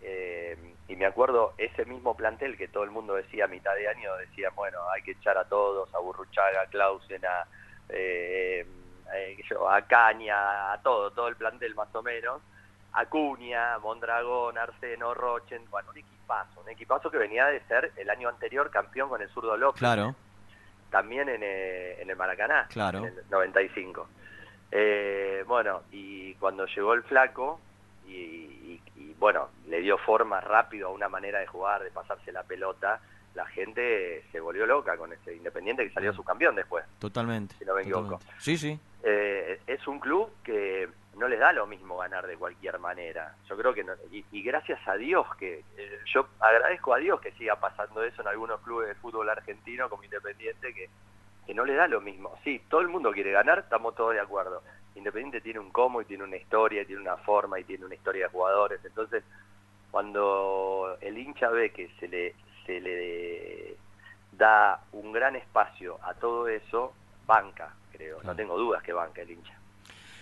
S19: eh, y me acuerdo ese mismo plantel que todo el mundo decía a mitad de año, decía, bueno, hay que echar a todos, a Burruchaga, a Clausen, a, eh, eh, yo, a Caña, a todo, todo el plantel más o menos, Acuña, Mondragón, Arseno, Rochen, bueno, un equipazo, un equipazo que venía de ser el año anterior campeón con el zurdo López,
S6: Claro,
S19: también en, eh, en el Maracaná,
S6: Claro.
S19: en el 95. Eh, bueno, y cuando llegó el flaco, y, y- y, bueno, le dio forma rápido a una manera de jugar, de pasarse la pelota, la gente se volvió loca con ese Independiente que salió subcampeón después,
S6: totalmente.
S19: si no me equivoco.
S6: totalmente. Sí, sí.
S19: Eh, es un club que no les da lo mismo ganar de cualquier manera. Yo creo que, no- y, y gracias a Dios que, eh, yo agradezco a Dios que siga pasando eso en algunos clubes de fútbol argentino como Independiente, que, que no le da lo mismo. Sí, todo el mundo quiere ganar, estamos todos de acuerdo. Independiente tiene un cómo y tiene una historia, y tiene una forma y tiene una historia de jugadores. Entonces, cuando el hincha ve que se le, se le da un gran espacio a todo eso, banca, creo. No tengo dudas que banca el hincha.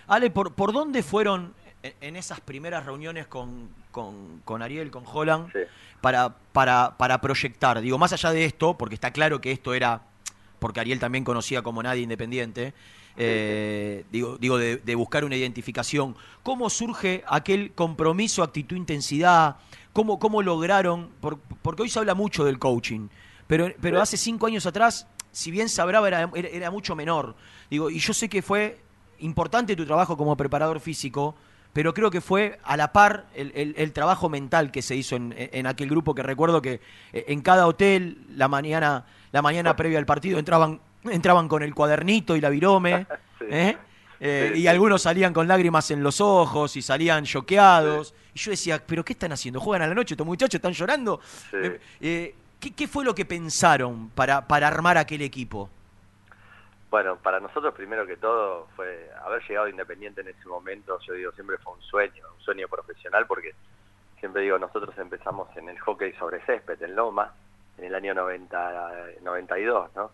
S6: Ale, ¿por, por dónde fueron en, esas primeras reuniones con, con, con Ariel, con Holland, para, para, para proyectar? Digo, más allá de esto, porque está claro que esto era, porque Ariel también conocía como nadie independiente, eh, digo, digo de, de buscar una identificación. ¿Cómo surge aquel compromiso, actitud, intensidad? ¿Cómo, cómo lograron? por- porque hoy se habla mucho del coaching, pero, pero hace cinco años atrás, si bien se hablaba, era, era, era mucho menor. Digo, y yo sé que fue importante tu trabajo como preparador físico, pero creo que fue a la par el, el- el trabajo mental que se hizo en, en aquel grupo que recuerdo que eh, en cada hotel la mañana la mañana previa al partido entraban entraban con el cuadernito y la virome (laughs) ¿eh? Eh,
S19: Sí,
S6: y algunos salían con lágrimas en los ojos y salían choqueados. Y yo decía pero qué están haciendo juegan a la noche estos muchachos están llorando
S19: Sí.
S6: Eh, eh, ¿qué, qué fue lo que pensaron para para armar aquel equipo
S19: Bueno, para nosotros primero que todo fue haber llegado Independiente en ese momento, yo digo, siempre fue un sueño, un sueño profesional porque siempre digo, nosotros empezamos en el hockey sobre césped en Loma en el año 90, 92, ¿no?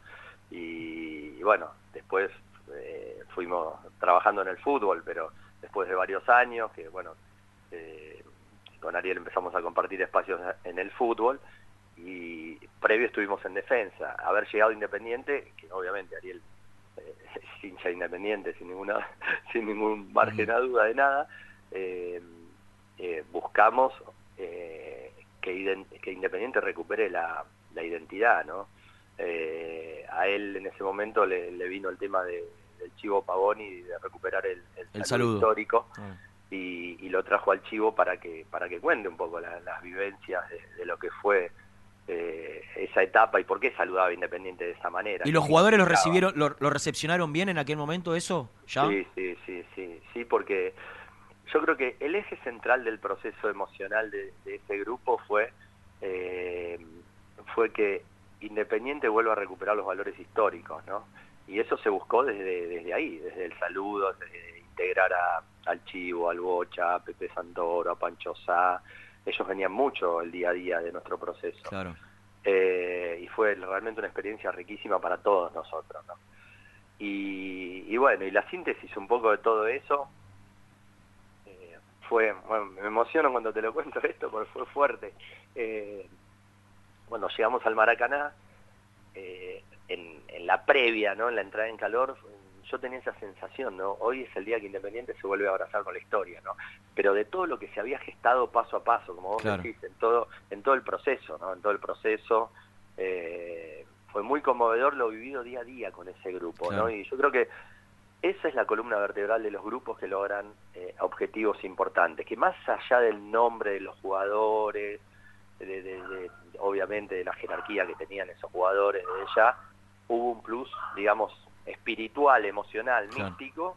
S19: Y, y bueno, después eh, fuimos trabajando en el fútbol, pero después de varios años, que bueno, eh, con Ariel empezamos a compartir espacios en el fútbol y previo estuvimos en defensa. Haber llegado Independiente, que obviamente Ariel eh, (laughs) es hincha independiente sin ninguna (laughs) sin ningún margen a duda de nada, buscamos que, que Independiente recupere la, la identidad, ¿no? Eh, a él en ese momento le, le vino el tema de, del Chivo Pavoni de recuperar el, el
S6: El
S19: saludo histórico
S6: Ah.
S19: y, y lo trajo al Chivo para que para que cuente un poco la- las vivencias de, de lo que fue eh, esa etapa y por qué saludaba Independiente de esa manera.
S6: ¿Y los
S19: ¿Qué
S6: jugadores lo recibieron, lo, lo recepcionaron bien en aquel momento eso? ¿Ya?
S19: Sí, sí, sí, sí, sí, porque yo creo que el eje central del proceso emocional de, de ese grupo fue eh, fue que Independiente vuelva a recuperar los valores históricos, ¿no? Y eso se buscó desde, desde ahí, desde el saludo, desde integrar a- al Chivo, al Bocha, a Pepe Santoro, a Pancho Sá. Ellos venían mucho el día a día de nuestro proceso.
S6: Claro.
S19: Eh, y fue realmente una experiencia riquísima para todos nosotros, ¿no? Y, y bueno, y la síntesis un poco de todo eso eh, fue, bueno, me emociono cuando te lo cuento esto porque fue fuerte. Eh, cuando llegamos al Maracaná, eh, en, en la previa, ¿no? En la entrada en calor, yo tenía esa sensación, ¿no? Hoy es el día que Independiente se vuelve a abrazar con la historia, ¿no? Pero de todo lo que se había gestado paso a paso, como vos
S6: Claro.
S19: decís, en todo, en todo el proceso, ¿no? En todo el proceso, eh, fue muy conmovedor lo vivido día a día con ese grupo,
S6: Claro.
S19: ¿no? Y yo creo que esa es la columna vertebral de los grupos que logran eh, objetivos importantes, que más allá del nombre de los jugadores, de, de- de- obviamente de la jerarquía que tenían esos jugadores desde ya, hubo un plus, digamos, espiritual, emocional,
S6: Claro.
S19: místico,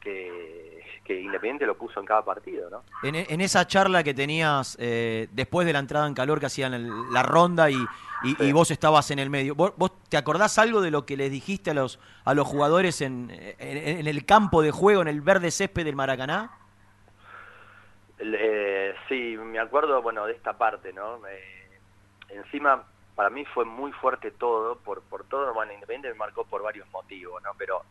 S19: que, que Independiente lo puso en cada partido, ¿no?
S6: En, en esa charla que tenías eh, después de la entrada en calor que hacían el- la ronda y, y- y vos estabas en el medio, ¿vos, vos te acordás algo de lo que les dijiste a los, a los jugadores en, en- en el campo de juego, en el verde césped del Maracaná?
S19: Eh, sí, me acuerdo, bueno, de esta parte, ¿no? Eh, encima, para mí fue muy fuerte todo, por, por todo, bueno, Independiente me marcó por varios motivos, ¿no? Pero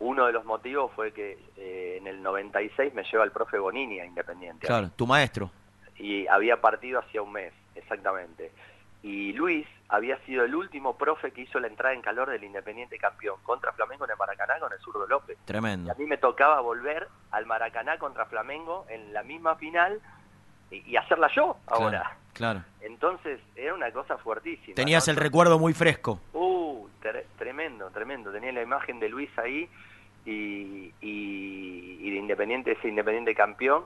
S19: uno de los motivos fue que eh, en el 96 me lleva el profe Bonini a Independiente.
S6: Claro, tu maestro.
S19: y había partido hacía un mes, exactamente. Y Luis había sido el último profe que hizo la entrada en calor del Independiente campeón contra Flamengo en el Maracaná con el zurdo López. Y
S6: Tremendo.
S19: a mí me tocaba volver al Maracaná contra Flamengo en la misma final y, y hacerla yo ahora.
S6: Claro.
S19: Entonces era una cosa fuertísima.
S6: Tenías
S19: ¿no?
S6: el recuerdo muy fresco.
S19: Uh, tre- tremendo, tremendo. Tenía la imagen de Luis ahí y, y- y de Independiente, ese Independiente campeón.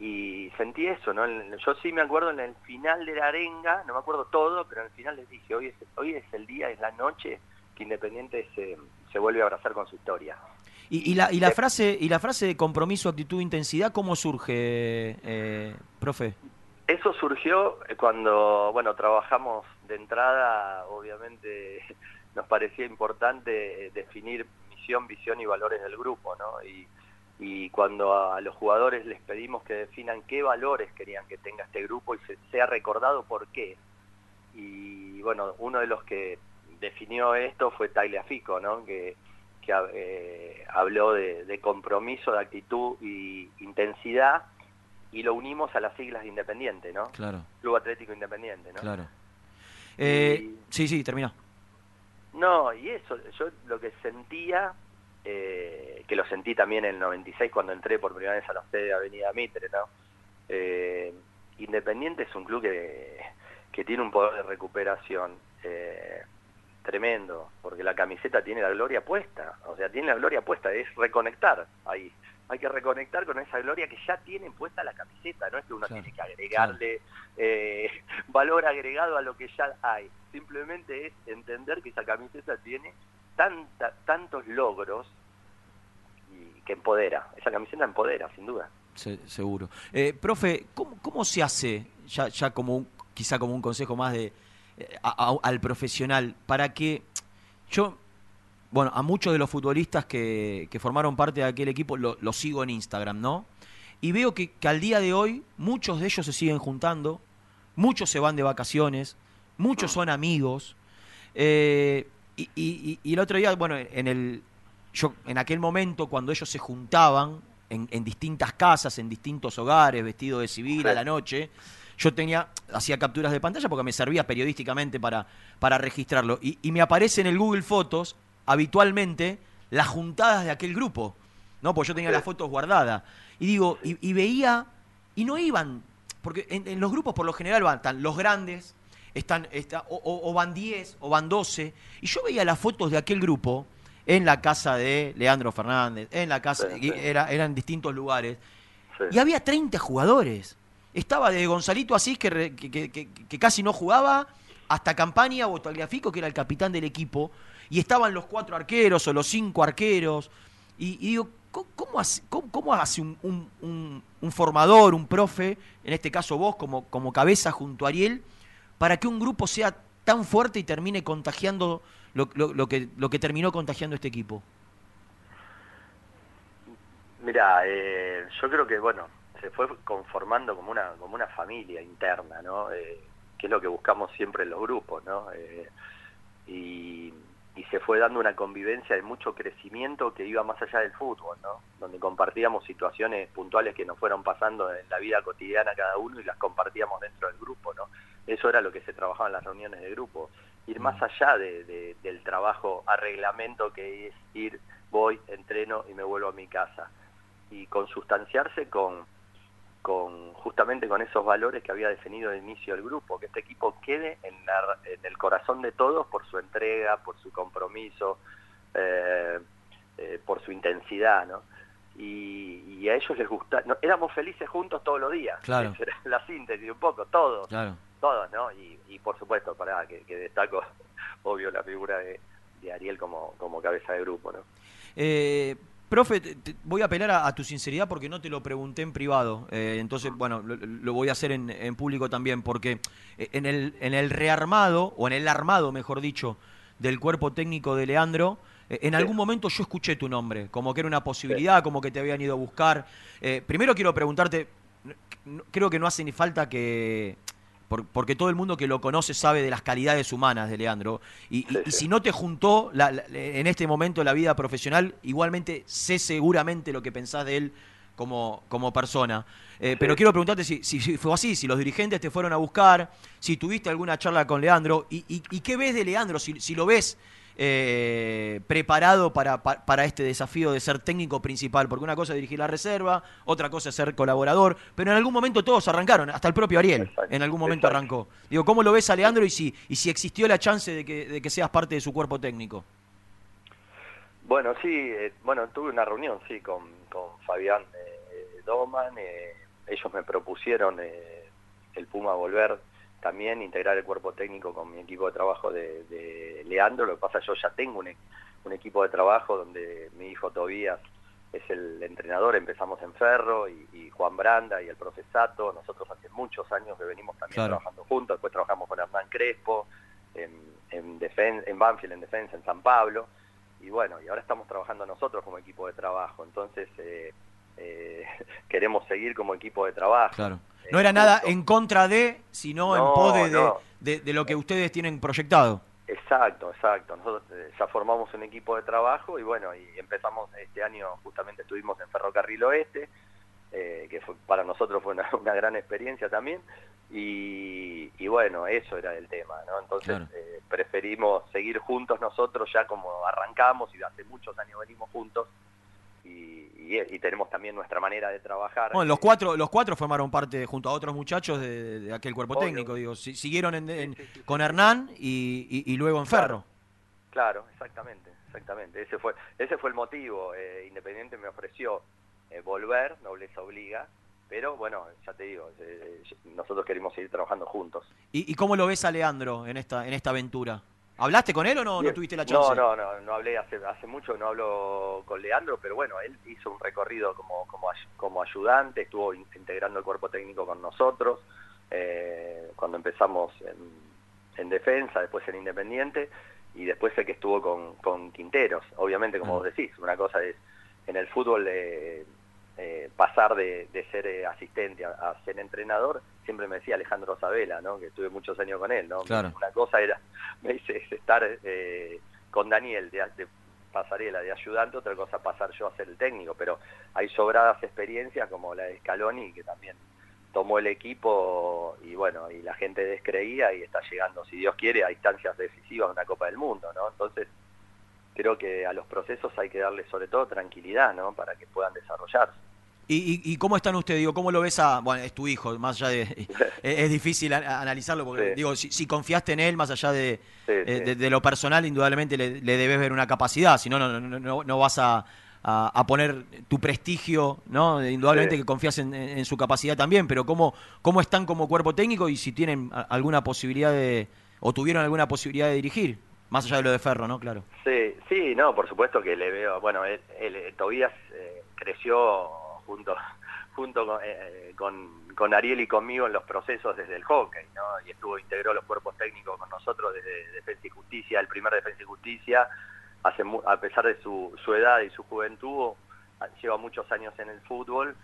S19: Y sentí eso, ¿no? Yo sí me acuerdo en el final de la arenga, no me acuerdo todo, pero en el final les dije, hoy es, hoy es el día, es la noche que Independiente se, se vuelve a abrazar con su historia.
S6: Y, y la, y la frase y la frase de compromiso, actitud, intensidad, ¿cómo surge, eh, profe?
S19: Eso surgió cuando, bueno, trabajamos de entrada, obviamente (laughs) nos parecía importante eh, definir misión, visión y valores del grupo, ¿no? Y, y cuando a los jugadores les pedimos que definan qué valores querían que tenga este grupo y se, sea recordado por qué. Y bueno, uno de los que definió esto fue Tagle Fico, ¿no? Que, que eh, habló de, de compromiso, de actitud y intensidad y lo unimos a las siglas de Independiente, ¿no?
S6: Claro,
S19: Club Atlético Independiente, ¿no?
S6: claro. Eh, Sí, sí, termina.
S19: No, y eso, yo lo que sentía, eh, que lo sentí también en el 96 cuando entré por primera vez a la sede de Avenida Mitre, ¿no? Eh, Independiente es un club que, que tiene un poder de recuperación eh, tremendo, porque la camiseta tiene la gloria puesta, o sea, tiene la gloria puesta, es reconectar ahí. Hay que reconectar con esa gloria que ya tiene puesta la camiseta, no es que uno tiene que agregarle eh, (laughs) valor agregado a lo que ya hay. Simplemente es entender que esa camiseta tiene tantos logros y que empodera. Esa camiseta empodera, sin duda.
S6: Se- seguro. Eh, profe, ¿cómo, cómo se hace, ya, como un- quizá como un consejo más de eh, a- al profesional, para que yo bueno, a muchos de los futbolistas que, formaron parte de aquel equipo lo, lo sigo en Instagram, ¿no? Y veo que, que al día de hoy muchos de ellos se siguen juntando, muchos se van de vacaciones, muchos son amigos. eh, y, y- y- el otro día, bueno, en el yo en aquel momento cuando ellos se juntaban en, en distintas casas, en distintos hogares, vestidos de civil a la noche, yo tenía hacía capturas de pantalla porque me servía periodísticamente para, para registrarlo. Y, y me aparece en el Google Fotos habitualmente las juntadas de aquel grupo, ¿no? Porque yo tenía las fotos guardadas. Y digo, y, y veía, y no iban, porque en, en los grupos por lo general van están los grandes, están, está- o, van 10, o van 12, y yo veía las fotos de aquel grupo en la casa de Leandro Fernández, en la casa, era, eran distintos lugares, y había 30 jugadores. Estaba de Gonzalito Asís, que, re- que, que- que- que casi no jugaba, hasta Campaña o Tagliafico, que era el capitán del equipo, y estaban los cuatro arqueros o los cinco arqueros. Y, y digo, ¿cómo, cómo hace, cómo- cómo hace un, un- un- un formador, un profe, en este caso vos como, como cabeza junto a Ariel, para que un grupo sea tan fuerte y termine contagiando lo, lo- lo que, lo que terminó contagiando este equipo?
S19: Mira, eh, yo creo que bueno, se fue conformando como una como una familia interna, ¿no? Eh, que es lo que buscamos siempre en los grupos, ¿no? Eh, y, y se fue dando una convivencia de mucho crecimiento que iba más allá del fútbol, ¿no? Donde compartíamos situaciones puntuales que nos fueron pasando en la vida cotidiana cada uno y las compartíamos dentro del grupo, ¿no? Eso era lo que se trabajaba en las reuniones de grupo, ir más allá de- de- del trabajo a reglamento que es ir, voy, entreno y me vuelvo a mi casa y consustanciarse con, con justamente con esos valores que había definido de inicio el grupo, que este equipo quede en, la- en el corazón de todos por su entrega, por su compromiso, eh, eh, por su intensidad, ¿no? Y, y a ellos les gusta, no, éramos felices juntos todos los días,
S6: Claro. (laughs)
S19: La síntesis un poco, todos,
S6: Claro.
S19: Todos, ¿no? Y, y por supuesto, para que, que destaco, (laughs) obvio, la figura de, de Ariel como, como cabeza de grupo, ¿no?
S6: Eh, profe, te- te- voy a apelar a, a tu sinceridad porque no te lo pregunté en privado. Eh, entonces, bueno, lo, lo voy a hacer en, en público también porque eh, en el, en el rearmado, o en el armado, mejor dicho, del cuerpo técnico de Leandro, eh, en algún momento yo escuché tu nombre, como que era una posibilidad, como que te habían ido a buscar. Eh, primero quiero preguntarte, creo que no hace ni falta que... por- porque todo el mundo que lo conoce sabe de las calidades humanas de Leandro. Y, y- y si no te juntó la- la- en este momento la vida profesional, igualmente sé seguramente lo que pensás de él como, como persona. Eh, Pero quiero preguntarte si, si- si fue así, si los dirigentes te fueron a buscar, si tuviste alguna charla con Leandro, y, y- y qué ves de Leandro, si, si lo ves eh, preparado para, pa- para este desafío de ser técnico principal, porque una cosa es dirigir la reserva, otra cosa es ser colaborador, pero en algún momento todos arrancaron, hasta el propio Ariel en algún momento arrancó. Digo, ¿cómo lo ves a Leandro y si, y si existió la chance de que, de que seas parte de su cuerpo técnico?
S19: Bueno, sí, eh, bueno, tuve una reunión, sí, con, con Fabián eh, Doman. eh, ellos me propusieron eh, el Puma volver también, integrar el cuerpo técnico con mi equipo de trabajo de, de Leandro. Lo que pasa, yo ya tengo un, e- un equipo de trabajo donde mi hijo Tobías es el entrenador. Empezamos en Ferro y, y Juan Branda y el profe Sato. Nosotros hace muchos años que venimos también
S6: Claro.
S19: trabajando juntos. Después trabajamos con Hernán Crespo en, en, defen- en Banfield, en defensa, en San Pablo y bueno, y ahora estamos trabajando nosotros como equipo de trabajo, entonces eh, eh, (laughs) queremos seguir como equipo de trabajo.
S6: Claro. No era nada en contra de, sino en pos de, de-
S19: no.
S6: de- de lo que ustedes tienen proyectado.
S19: Exacto, exacto. Nosotros eh, ya formamos un equipo de trabajo y bueno, y empezamos este año, justamente estuvimos en Ferrocarril Oeste, eh, que fue, para nosotros fue una, (laughs) una gran experiencia también, y, y bueno, eso era el tema, ¿no? Entonces
S6: Claro.
S19: eh, preferimos seguir juntos nosotros ya como arrancamos y hace muchos años venimos juntos y, y- y tenemos también nuestra manera de trabajar.
S6: Bueno, los cuatro, los cuatro formaron parte junto a otros muchachos de, de aquel cuerpo
S19: Obvio.
S6: técnico. Digo, Si- siguieron en- en- con Hernán y, luego en Ferro.
S19: Claro, exactamente, exactamente. Ese fue, ese fue el motivo. Eh, Independiente me ofreció eh, volver, nobleza obliga, pero bueno, ya te digo, eh, nosotros queremos seguir trabajando juntos.
S6: ¿Y, y cómo lo ves a Leandro en esta, en esta aventura? ¿Hablaste con él o no, tuviste la chance?
S19: No, no, no, no hablé hace, hace mucho, no hablo con Leandro, pero bueno, él hizo un recorrido como, como, ay- como ayudante, estuvo in- integrando el cuerpo técnico con nosotros, eh, cuando empezamos en, en defensa, después en Independiente, y después sé que estuvo con, con Quinteros. Obviamente, como vos decís, una cosa es en el fútbol eh, eh, pasar de, de ser eh, asistente a, a ser entrenador, siempre me decía Alejandro Sabela, ¿no? que estuve muchos años con él. ¿no?
S6: Claro.
S19: Una cosa era, (laughs) me dice, es estar eh, con Daniel de, de pasarela, de ayudante, otra cosa pasar yo a ser el técnico, pero hay sobradas experiencias como la de Scaloni, que también tomó el equipo y bueno, y la gente descreía y está llegando, si Dios quiere, a instancias decisivas de una Copa del Mundo, ¿no? Entonces, creo que a los procesos hay que darle sobre todo tranquilidad, ¿no? Para que puedan desarrollarse.
S6: ¿Y, y, y cómo están ustedes? Digo, ¿cómo lo ves a.? Bueno, es tu hijo, más allá de. (laughs) es, es difícil a- analizarlo, porque,
S19: Sí.
S6: digo, si, si confiaste en él, más allá de,
S19: Sí,
S6: eh,
S19: sí.
S6: de, de lo personal, indudablemente le, le debes ver una capacidad, si no, no, no, no, no vas a, a- a poner tu prestigio, ¿no? Indudablemente que confías en, en- en su capacidad también, pero ¿cómo, ¿cómo están como cuerpo técnico y si tienen alguna posibilidad de. o tuvieron alguna posibilidad de dirigir? Más allá de lo de Ferro, ¿no? Claro.
S19: Sí, sí, no, por supuesto que le veo, bueno, él, él, Tobías eh, creció junto (laughs) junto con, eh, con, con Ariel y conmigo en los procesos desde el hockey, ¿no? Y estuvo, integró los cuerpos técnicos con nosotros desde Defensa y Justicia, el primer Defensa y Justicia, hace a pesar de su, su edad y su juventud, a- lleva muchos años en el fútbol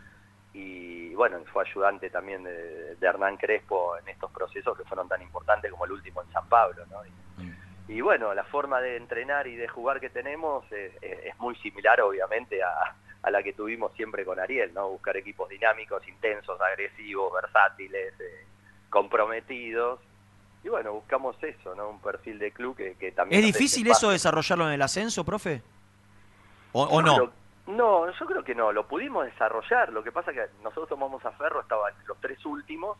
S19: y bueno, fue ayudante también de, de Hernán Crespo en estos procesos que fueron tan importantes como el último en San Pablo, ¿no? Y, y bueno, la forma de entrenar y de jugar que tenemos es muy similar obviamente a, a la que tuvimos siempre con Ariel, ¿no? Buscar equipos dinámicos, intensos, agresivos, versátiles, eh, comprometidos. Y bueno, buscamos eso, ¿no? Un perfil de club que, que también...
S6: ¿Es difícil eso desarrollarlo en el ascenso, profe? ¿O, o no?
S19: no, yo creo que no, lo pudimos desarrollar. Lo que pasa que nosotros tomamos a Ferro, estaban los tres últimos,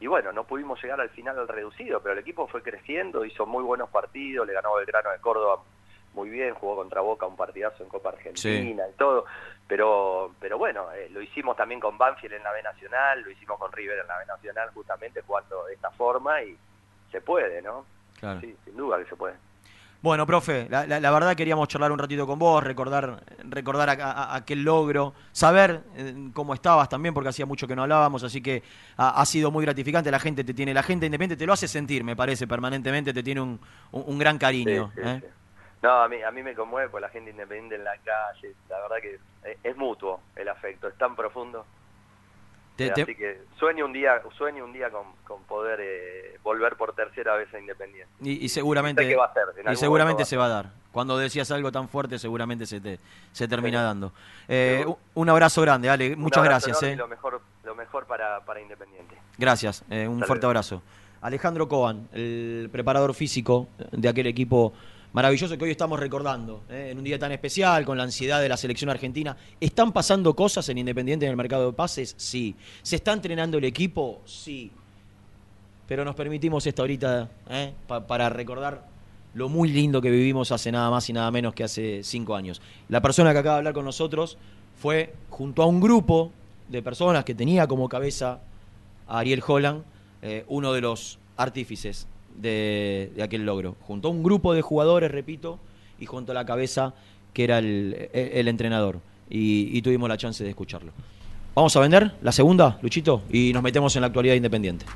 S19: y bueno, no pudimos llegar al final al reducido, pero el equipo fue creciendo, hizo muy buenos partidos, le ganó Belgrano de Córdoba muy bien, jugó contra Boca un partidazo en Copa Argentina y todo, pero pero bueno, eh, lo hicimos también con Banfield en la B Nacional, lo hicimos con River en la B Nacional, justamente jugando de esta forma, y se puede, ¿no?
S6: Claro.
S19: Sí, sin duda que se puede.
S6: Bueno, profe, la, la- la verdad queríamos charlar un ratito con vos, recordar, recordar a- a- aquel logro, saber eh, cómo estabas también, porque hacía mucho que no hablábamos, así que ha, ha sido muy gratificante. La gente te tiene, la gente independiente te lo hace sentir, me parece, permanentemente, te tiene un, un- un gran cariño.
S19: Sí, sí,
S6: ¿eh?
S19: sí. No, a mí, a mí me conmueve por la gente independiente en la calle. La verdad que es, es mutuo el afecto, es tan profundo.
S6: Te-
S19: Eh,
S6: te-
S19: Así que sueño un día, sueño un día con, con poder eh, volver por tercera vez a Independiente.
S6: Y, y seguramente,
S19: que va a ser,
S6: y seguramente se va a dar. Cuando decías algo tan fuerte, seguramente se te se termina dando. Eh, un- abrazo grande, Ale. Muchas gracias. eh.
S19: Lo mejor, lo mejor para, para Independiente.
S6: Gracias, un fuerte abrazo. Alejandro Coban, el preparador físico de aquel equipo maravilloso que hoy estamos recordando, eh, en un día tan especial, con la ansiedad de la selección argentina. ¿Están pasando cosas en Independiente en el mercado de pases? Sí. ¿Se está entrenando el equipo? Sí. Pero nos permitimos esta ahorita eh, pa- para recordar lo muy lindo que vivimos hace nada más y nada menos que hace cinco años. La persona que acaba de hablar con nosotros fue junto a un grupo de personas que tenía como cabeza a Ariel Holland, eh, uno de los artífices de, aquel logro. Junto a un grupo de jugadores, repito, y junto a la cabeza que era el, el- el entrenador. Y, y tuvimos la chance de escucharlo. Vamos a vender la segunda, Luchito, y nos metemos en la actualidad independiente.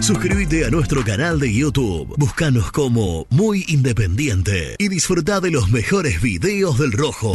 S8: Suscríbete a nuestro canal de YouTube. Búscanos como Muy Independiente y disfruta de los mejores videos del Rojo.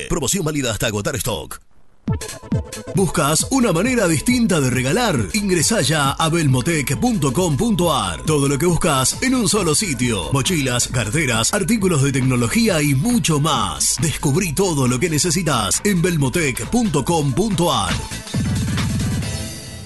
S8: Promoción válida hasta agotar stock. ¿Buscas una manera distinta de regalar? Ingresa ya a belmotec.com.ar. Todo lo que buscas en un solo sitio. Mochilas, carteras, artículos de tecnología y mucho más. Descubrí todo lo que necesitas en belmotec.com.ar.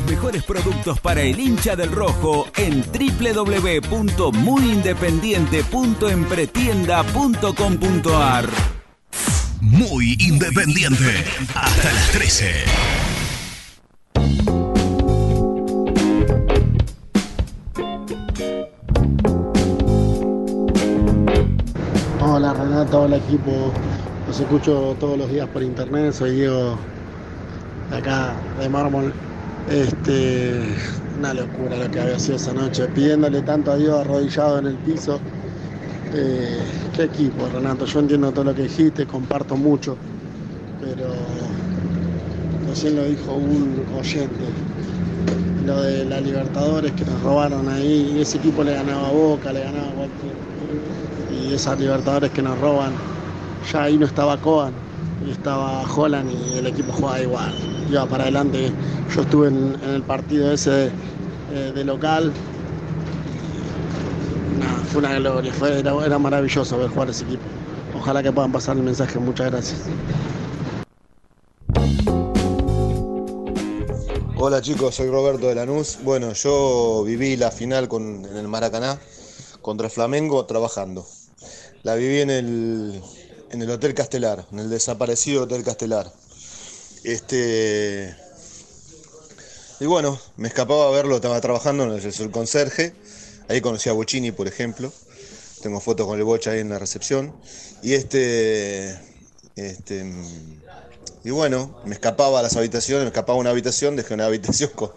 S9: los mejores productos para el hincha del rojo en www.muyindependiente.empretienda.com.ar.
S8: Muy independiente. Hasta las 13.
S20: Hola Renato, hola equipo. Los escucho todos los días por internet. Soy Diego de acá de Mármol. Este, una locura lo que había sido esa noche. Pidiéndole tanto a Dios arrodillado en el piso. Eh, qué equipo, Renato. Yo entiendo todo lo que dijiste, comparto mucho. Pero recién lo dijo un oyente. Lo de la Libertadores que nos robaron ahí. Ese equipo le ganaba Boca, le ganaba a cualquier. Y esas Libertadores que nos roban. Ya ahí no estaba Coan y estaba Holland y el equipo jugaba igual. Para adelante. Yo estuve en, el partido ese eh, de local. Fue una gloria, fue, era, era maravilloso ver jugar ese equipo. Ojalá que puedan pasar el mensaje. Muchas gracias.
S14: Hola chicos, soy Roberto de Lanús. Bueno, yo viví la final con, en el Maracaná contra Flamengo trabajando. La viví en el, en el Hotel Castelar, en el desaparecido Hotel Castelar. Este. Y bueno, me escapaba a verlo, estaba trabajando en el, el conserje. Ahí conocí a Bochini, por ejemplo. Tengo fotos con el Bocha ahí en la recepción. Y este. Este. Y bueno, me escapaba a las habitaciones, me escapaba a una habitación, dejé una habitación (laughs) con,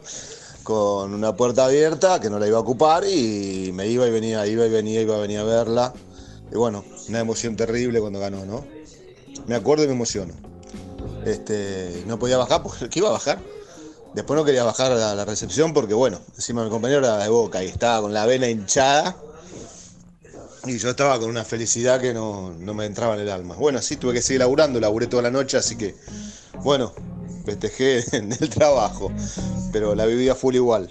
S14: con una puerta abierta que no la iba a ocupar y me iba y venía, iba y venía, iba a venir a verla. Y bueno, una emoción terrible cuando ganó, ¿no? Me acuerdo y me emociono. Este, no podía bajar porque (laughs) ¿qué iba a bajar? Después no quería bajar a la recepción porque, bueno, encima mi compañero era de boca y estaba con la vena hinchada. Y yo estaba con una felicidad que no, no me entraba en el alma. Bueno, sí, tuve que seguir laburando, laburé toda la noche, así que, bueno, festejé (laughs) en el trabajo. Pero la vivía full igual.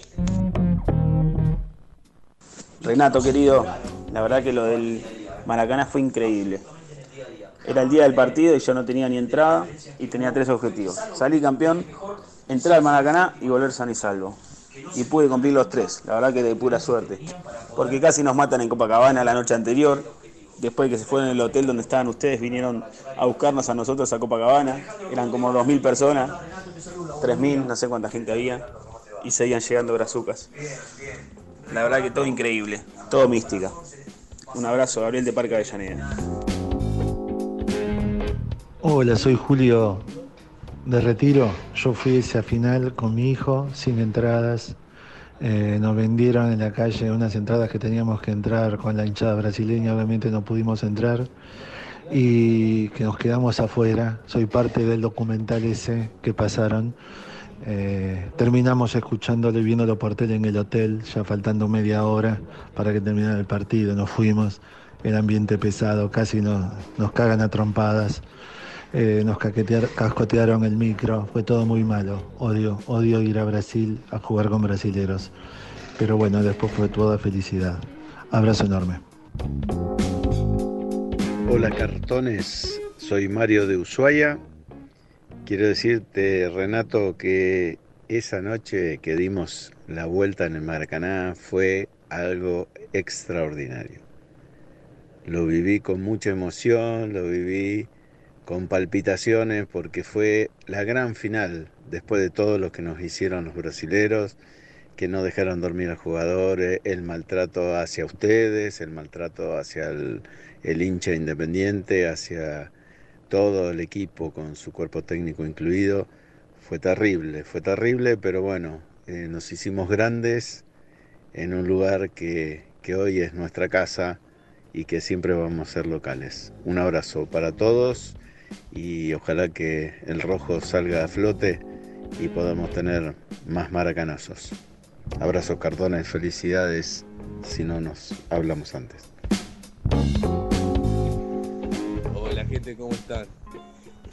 S21: Renato, querido, la verdad que lo del Maracaná fue increíble. Era el día del partido y yo no tenía ni entrada y tenía tres objetivos. Salir campeón, entrar al Maracaná y volver sano y salvo. Y pude cumplir los tres, la verdad que de pura suerte. Porque casi nos matan en Copacabana la noche anterior. Después de que se fueron en el hotel donde estaban ustedes, vinieron a buscarnos a nosotros a Copacabana. Eran como 2.000 personas, 3.000, no sé cuánta gente había. Y seguían llegando brazucas. La verdad que todo increíble, todo mística. Un abrazo, Gabriel de Parque Avellaneda.
S22: Hola, soy Julio de Retiro. Yo fui esa final con mi hijo, sin entradas. Eh, nos vendieron en la calle unas entradas que teníamos que entrar con la hinchada brasileña, obviamente no pudimos entrar y que nos quedamos afuera. Soy parte del documental ese que pasaron. Eh, terminamos escuchándolo y viéndolo por tele en el hotel, ya faltando media hora para que terminara el partido. Nos fuimos, el ambiente pesado, casi nos, nos cagan a trompadas. Eh, nos cascotearon el micro, fue todo muy malo. Odio, odio ir a Brasil a jugar con brasileros. Pero bueno, después fue toda felicidad. Abrazo enorme.
S23: Hola cartones, soy Mario de Ushuaia. Quiero decirte, Renato, que esa noche que dimos la vuelta en el Maracaná fue algo extraordinario. Lo viví con mucha emoción, lo viví con palpitaciones porque fue la gran final después de todo lo que nos hicieron los brasileros, que no dejaron dormir al jugador, eh, el maltrato hacia ustedes, el maltrato hacia el, el hincha independiente, hacia todo el equipo con su cuerpo técnico incluido. Fue terrible, fue terrible, pero bueno, eh, nos hicimos grandes en un lugar que, que hoy es nuestra casa y que siempre vamos a ser locales. Un abrazo para todos y ojalá que el rojo salga a flote y podamos tener más maracanazos. Abrazos cartones, felicidades si no nos hablamos antes.
S24: Hola gente, ¿cómo están?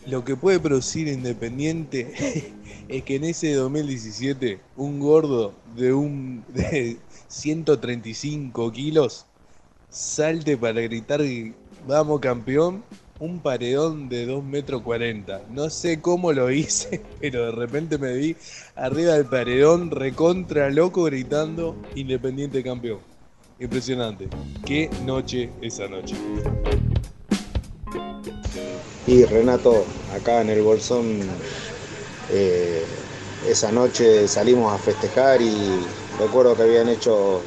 S24: Lo que puede producir Independiente (laughs) es que en ese 2017 un gordo de un de 135 kilos salte para gritar vamos campeón un paredón de 2 metros 40. No sé cómo lo hice, (laughs) pero de repente me vi arriba del paredón recontra loco gritando Independiente campeón. Impresionante. Qué noche esa noche.
S14: Y Renato, acá en el Bolsón, eh, esa noche salimos a festejar y recuerdo que habían hecho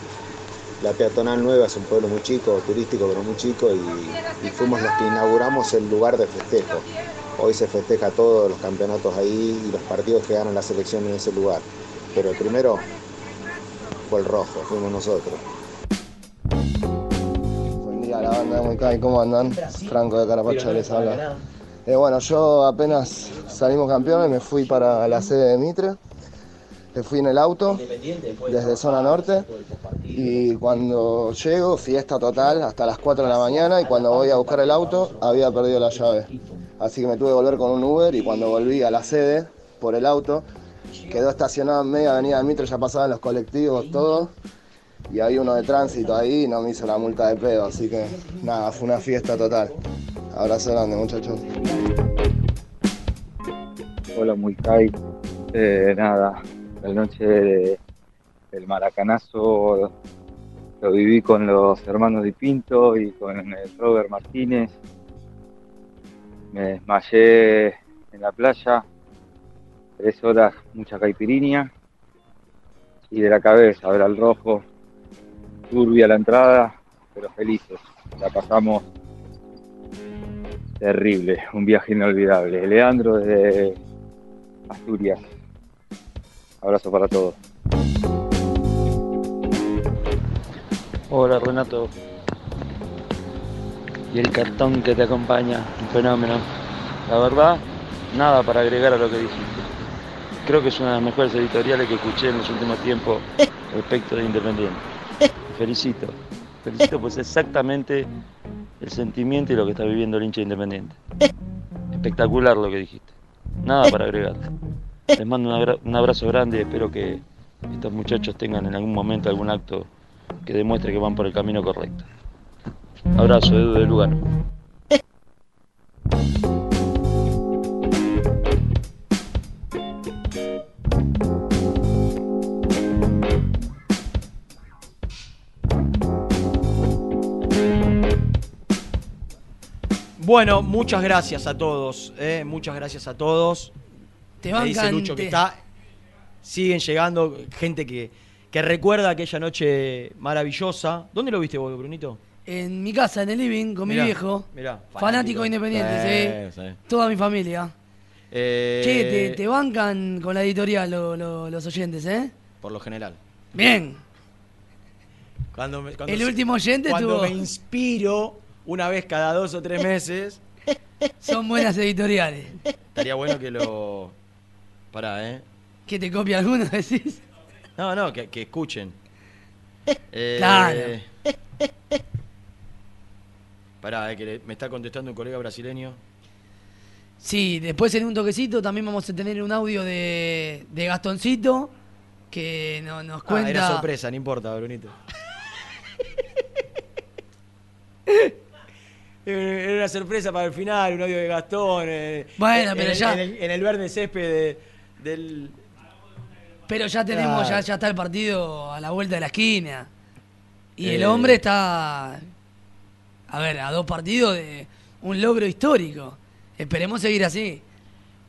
S14: la peatonal nueva, es un pueblo muy chico, turístico pero muy chico, y, fuimos los que inauguramos el lugar de festejo. Hoy se festeja todos los campeonatos ahí y los partidos que ganan la selección en ese lugar. Pero el primero fue el rojo, fuimos nosotros.
S25: Buen día, la banda de Moicay, ¿cómo andan? Franco de Carapacho les habla. Eh, bueno, yo apenas salimos campeones, me fui para la sede de Mitre, me fui en el auto desde zona norte y cuando llego, fiesta total hasta las 4 de la mañana y cuando voy a buscar el auto había perdido la llave. Así que me tuve que volver con un Uber y cuando volví a la sede por el auto, quedó estacionado en media avenida de Mitre, ya pasaban los colectivos, todo. Y había uno de tránsito ahí y no me hizo la multa de pedo, así que nada, fue una fiesta total. Abrazo grande, muchachos.
S26: Hola, muy Kai. Eh, nada, la noche de- del maracanazo lo viví con los hermanos Di Pinto y con el Robert Martínez. Me desmayé en la playa, tres horas, mucha caipirinha y de la cabeza, ver al rojo, turbia la entrada, pero felices. La pasamos terrible, un viaje inolvidable. Leandro desde Asturias. Abrazo para todos.
S27: Hola Renato. Y el cartón que te acompaña, un fenómeno. La verdad, nada para agregar a lo que dijiste. Creo que es una de las mejores editoriales que escuché en los últimos tiempos (laughs) respecto de Independiente. Te felicito. Felicito pues exactamente el sentimiento y lo que está viviendo el hincha de Independiente. (laughs) Espectacular lo que dijiste. Nada para agregar. Les mando un, abrazo grande y espero que estos muchachos tengan en algún momento algún acto que demuestre que van por el camino correcto. Abrazo, Edu de Lugano.
S6: Bueno, muchas gracias a todos, eh, muchas gracias a todos.
S28: Te
S6: Me dice Lucho que está. Siguen llegando gente que, que recuerda aquella noche maravillosa. ¿Dónde lo viste vos, Brunito?
S28: En mi casa, en el living, con
S6: Mirá,
S28: mi viejo.
S6: mirá,
S28: fanático,
S6: fanático.
S28: independiente,
S6: Sí,
S28: sí.
S6: sí.
S28: Toda mi familia.
S6: Eh,
S28: Che, te, te bancan con la editorial lo- lo- los oyentes, ¿eh?
S6: Por lo general.
S28: Bien.
S6: Cuando me- cuando
S28: El
S6: se-
S28: último oyente
S6: Cuando
S28: tuvo-
S6: me inspiro una vez cada dos o tres meses, (laughs)
S28: Son buenas editoriales.
S6: estaría bueno que lo. Pará, ¿eh?
S28: ¿Que te copia alguno, (laughs) decís?
S6: No, no, que, que escuchen. Eh,
S28: Claro.
S6: Pará, eh, que le- me está contestando un colega brasileño.
S28: Sí, después en un toquecito también vamos a tener un audio de, de Gastoncito que no- nos
S6: Ah,
S28: cuenta.
S6: era sorpresa, no importa, Brunito. (laughs) Eh, Era una sorpresa para el final, un audio de Gastón. eh,
S28: Bueno,
S6: en
S28: pero
S6: el-
S28: ya-
S6: En el, en el verde césped de- del.
S28: Pero ya tenemos, ya, ya está el partido a la vuelta de la esquina. Y el
S6: Eh.
S28: hombre está, a ver, a dos partidos de un logro histórico. Esperemos seguir así.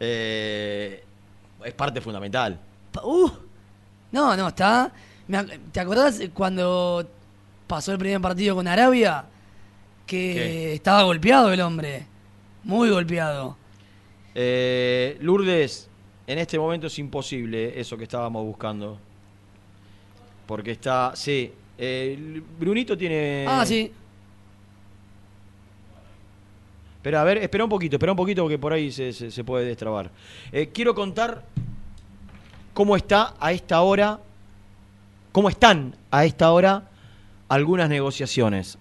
S6: eh, es parte fundamental.
S28: Uh, no, no, está. ¿Te acordás cuando pasó el primer partido con Arabia? Que
S6: ¿Qué?
S28: estaba golpeado el hombre. Muy golpeado.
S6: Eh, Lourdes, en este momento es imposible eso que estábamos buscando. Porque está. Sí. eh, Brunito tiene.
S28: Ah, sí.
S6: Pero a ver, espera un poquito, espera un poquito porque por ahí se, se- se puede destrabar. Eh, quiero contar cómo está a esta hora, cómo están a esta hora algunas negociaciones.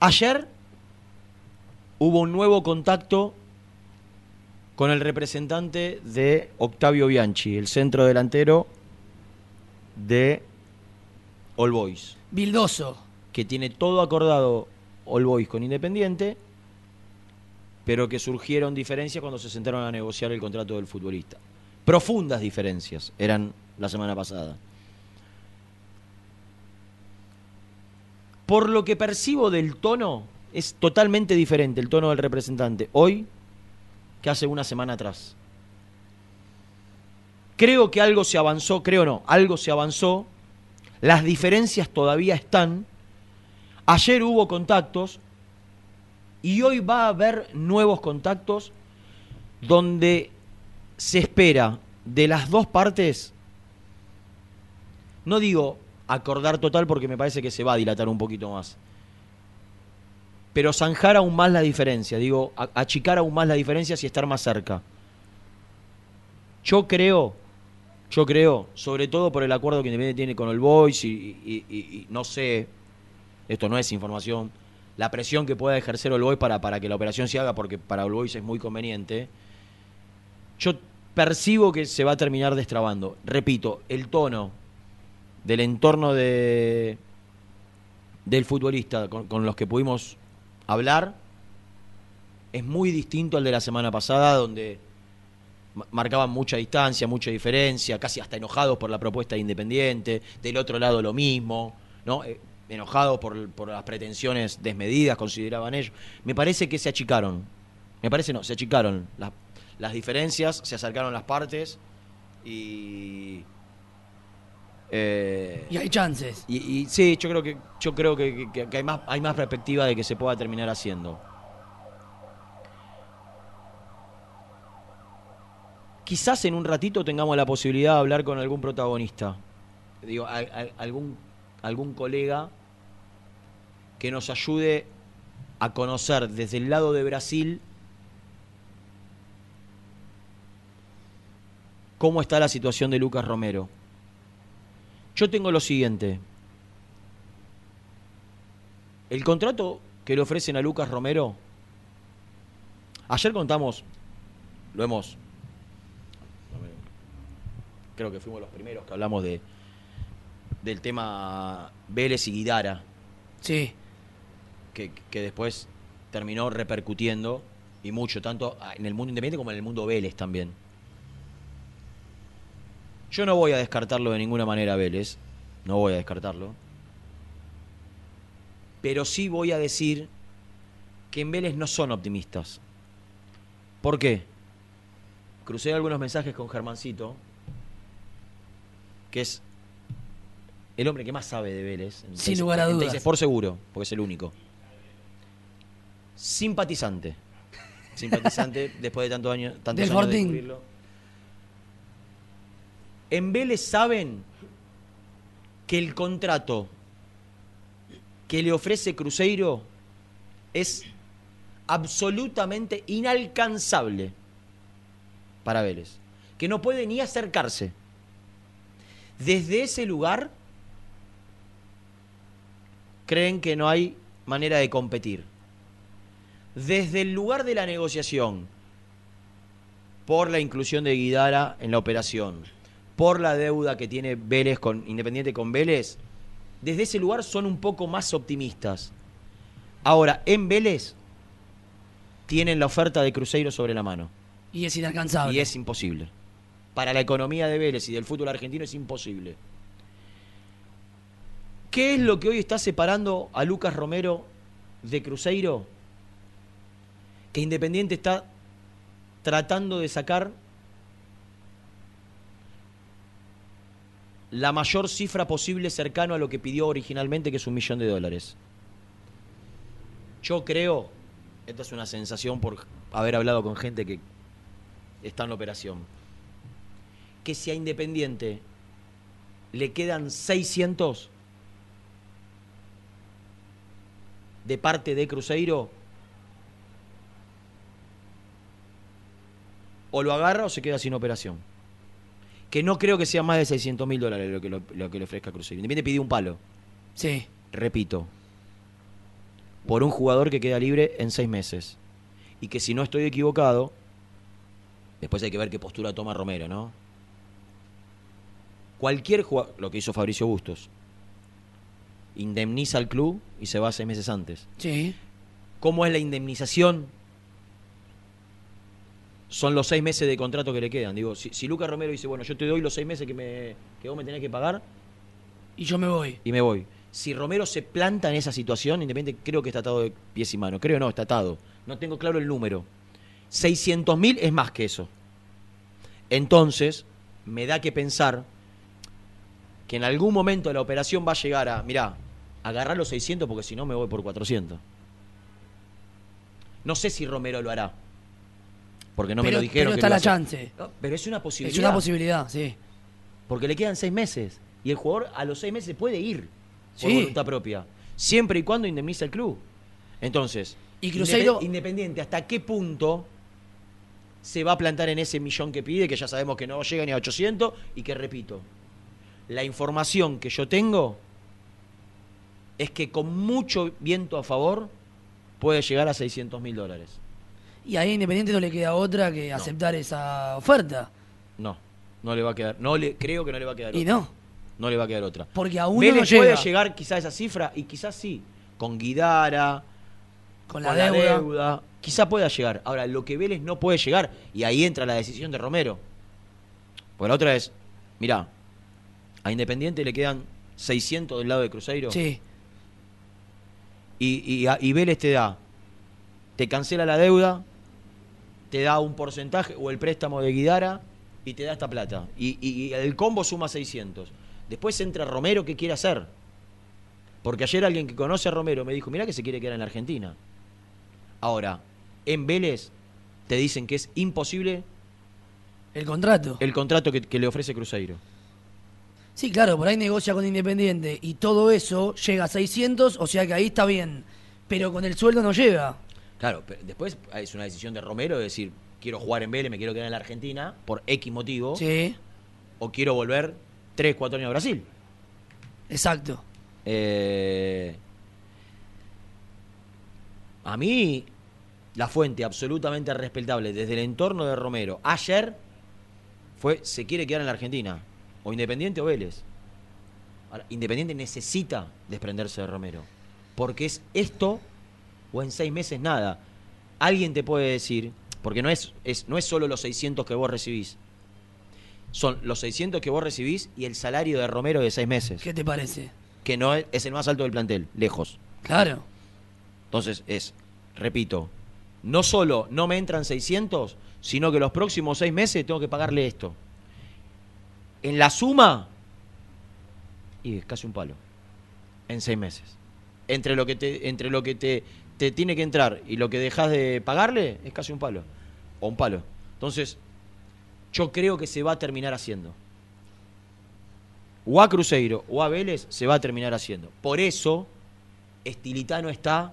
S6: Ayer hubo un nuevo contacto con el representante de Octavio Bianchi, el centro delantero de All Boys
S28: Bildoso.
S6: que tiene todo acordado All Boys con Independiente, pero que surgieron diferencias cuando se sentaron a negociar el contrato del futbolista. Profundas diferencias eran la semana pasada. Por lo que percibo del tono, es totalmente diferente el tono del representante hoy que hace una semana atrás. Creo que algo se avanzó, creo no, algo se avanzó, las diferencias todavía están, ayer hubo contactos y hoy va a haber nuevos contactos donde se espera de las dos partes, no digo acordar total porque me parece que se va a dilatar un poquito más, pero zanjar aún más la diferencia, digo, achicar aún más la diferencia y estar más cerca. Yo creo, yo creo, sobre todo por el acuerdo que Independiente tiene con el Boys y, no sé, esto no es información, la presión que pueda ejercer el Boys para, para que la operación se haga, porque para el Boys es muy conveniente, yo percibo que se va a terminar destrabando. Repito, el tono del entorno de del futbolista con los que pudimos hablar es muy distinto al de la semana pasada, donde ma- marcaban mucha distancia, mucha diferencia, casi hasta enojados por la propuesta de Independiente, del otro lado lo mismo, ¿no? Eh, enojados por, por las pretensiones desmedidas, consideraban ellos. Me parece que se achicaron, me parece no, se achicaron las, las diferencias, se acercaron las partes y... eh,
S28: Y hay chances.
S6: y, y sí, yo creo que yo creo que, que- que hay más hay más perspectiva de que se pueda terminar haciendo. Quizás en un ratito tengamos la posibilidad de hablar con algún protagonista. Digo, al- al- algún algún colega que nos ayude a conocer desde el lado de Brasil cómo está la situación de Lucas Romero. Yo tengo lo siguiente. El contrato que le ofrecen a Lucas Romero, ayer contamos, lo hemos, creo que fuimos los primeros que hablamos de del tema Vélez y Guidara.
S28: Sí.
S6: Que, que después terminó repercutiendo y mucho, tanto en el mundo independiente como en el mundo Vélez también. Yo no voy a descartarlo de ninguna manera, Vélez. No voy a descartarlo. Pero sí voy a decir que en Vélez no son optimistas. ¿Por qué? Crucé algunos mensajes con Germancito, que es el hombre que más sabe de Vélez.
S28: Sin lugar a dudas.
S6: Sport seguro, porque es el único. Simpatizante. Simpatizante después de tantos años, tantos
S28: Del
S6: años de descubrirlo. En Vélez saben que el contrato que le ofrece Cruzeiro es absolutamente inalcanzable para Vélez. Que no puede ni acercarse. Desde ese lugar creen que no hay manera de competir. Desde el lugar de la negociación, por la inclusión de Guidara en la operación, por la deuda que tiene Vélez con Independiente con Vélez, desde ese lugar son un poco más optimistas. Ahora, en Vélez tienen la oferta de Cruzeiro sobre la mano.
S28: Y es inalcanzable.
S6: Y es imposible. Para la economía de Vélez y del fútbol argentino es imposible. ¿Qué es lo que hoy está separando a Lucas Romero de Cruzeiro? Que Independiente está tratando de sacar la mayor cifra posible cercano a lo que pidió originalmente, que es un millón de dólares. Yo creo, esta es una sensación por haber hablado con gente que está en operación, que si a Independiente le quedan 600 de parte de Cruzeiro, o lo agarra o se queda sin operación. Que no creo que sea más de 600 mil dólares lo que, lo, lo que le ofrezca Cruzeiro. Independiente pidió un palo.
S28: Sí.
S6: Repito, por un jugador que queda libre en seis meses. Y que si no estoy equivocado, después hay que ver qué postura toma Romero, ¿no? Cualquier jugador, lo que hizo Fabricio Bustos, indemniza al club y se va seis meses antes.
S28: Sí.
S6: ¿Cómo es la indemnización? Son los seis meses de contrato que le quedan. Digo, si, si Lucas Romero dice, bueno, yo te doy los seis meses que, me, que vos me tenés que pagar
S28: Y yo me voy.
S6: y me voy. Si Romero se planta en esa situación, Independiente creo que está atado de pies y manos. Creo no, está atado. No tengo claro el número. 600 mil es más que eso. Entonces, me da que pensar que en algún momento la operación va a llegar a, mirá, agarrar los 600 porque si no me voy por 400. No sé si Romero lo hará. Porque no me lo dijeron.
S28: pero
S6: que
S28: está
S6: lo
S28: la chance.
S6: No, Pero es una posibilidad.
S28: Es una posibilidad, sí.
S6: Porque le quedan seis meses. Y el jugador a los seis meses puede ir por
S28: Sí.
S6: voluntad propia. Siempre y cuando indemniza el club. Entonces,
S28: Y Cruzeiro-
S6: Independiente, ¿hasta qué punto se va a plantar en ese millón que pide? Que ya sabemos que no llega ni a 800. Y que repito, la información que yo tengo es que con mucho viento a favor puede llegar a 600 mil dólares.
S28: Y ahí a Independiente no le queda otra que aceptar esa oferta.
S6: No, no le va a quedar. No le, creo que no le va a quedar
S28: Y
S6: otra.
S28: no.
S6: No le va a quedar otra.
S28: Porque aún
S6: Vélez
S28: no llega.
S6: puede llegar quizás a esa cifra y quizás sí. Con Guidara,
S28: Con la deuda.
S6: Quizá pueda llegar. Ahora, lo que Vélez no puede llegar, y ahí entra la decisión de Romero. Porque la otra es, mirá, a Independiente le quedan 600 del lado de Cruzeiro.
S28: Sí.
S6: Y, y Vélez te da, te cancela la deuda, te da un porcentaje o el préstamo de Guidara y te da esta plata. Y, y- y el combo suma 600. Después entra Romero, ¿qué quiere hacer? Porque ayer alguien que conoce a Romero me dijo, mirá que se quiere quedar en la Argentina. Ahora, en Vélez te dicen que es imposible
S28: El contrato.
S6: el contrato que, que le ofrece Cruzeiro.
S28: Sí, claro, por ahí negocia con Independiente y todo eso llega a 600, o sea que ahí está bien. Pero con el sueldo no llega.
S6: Claro, pero después es una decisión de Romero de decir, quiero jugar en Vélez, me quiero quedar en la Argentina por X motivo.
S28: Sí.
S6: O quiero volver 3, 4 años a Brasil.
S28: Exacto.
S6: Eh, a mí, la fuente absolutamente respetable desde el entorno de Romero ayer fue, se quiere quedar en la Argentina. O Independiente o Vélez. Ahora, Independiente necesita desprenderse de Romero. Porque es esto o en seis meses nada. Alguien te puede decir, porque no es, es, no es solo los 600 que vos recibís. Son los 600 que vos recibís y el salario de Romero de seis meses
S28: ¿Qué te parece?
S6: que no es, es el más alto del plantel, lejos.
S28: Claro.
S6: Entonces es, repito, no solo no me entran 600, sino que los próximos seis meses tengo que pagarle esto. En la suma, y es casi un palo. En seis meses. Entre lo que te, entre lo que te, te tiene que entrar y lo que dejas de pagarle, es casi un palo. O un palo. Entonces, yo creo que se va a terminar haciendo. O a Cruzeiro o a Vélez se va a terminar haciendo. Por eso, Estilitano está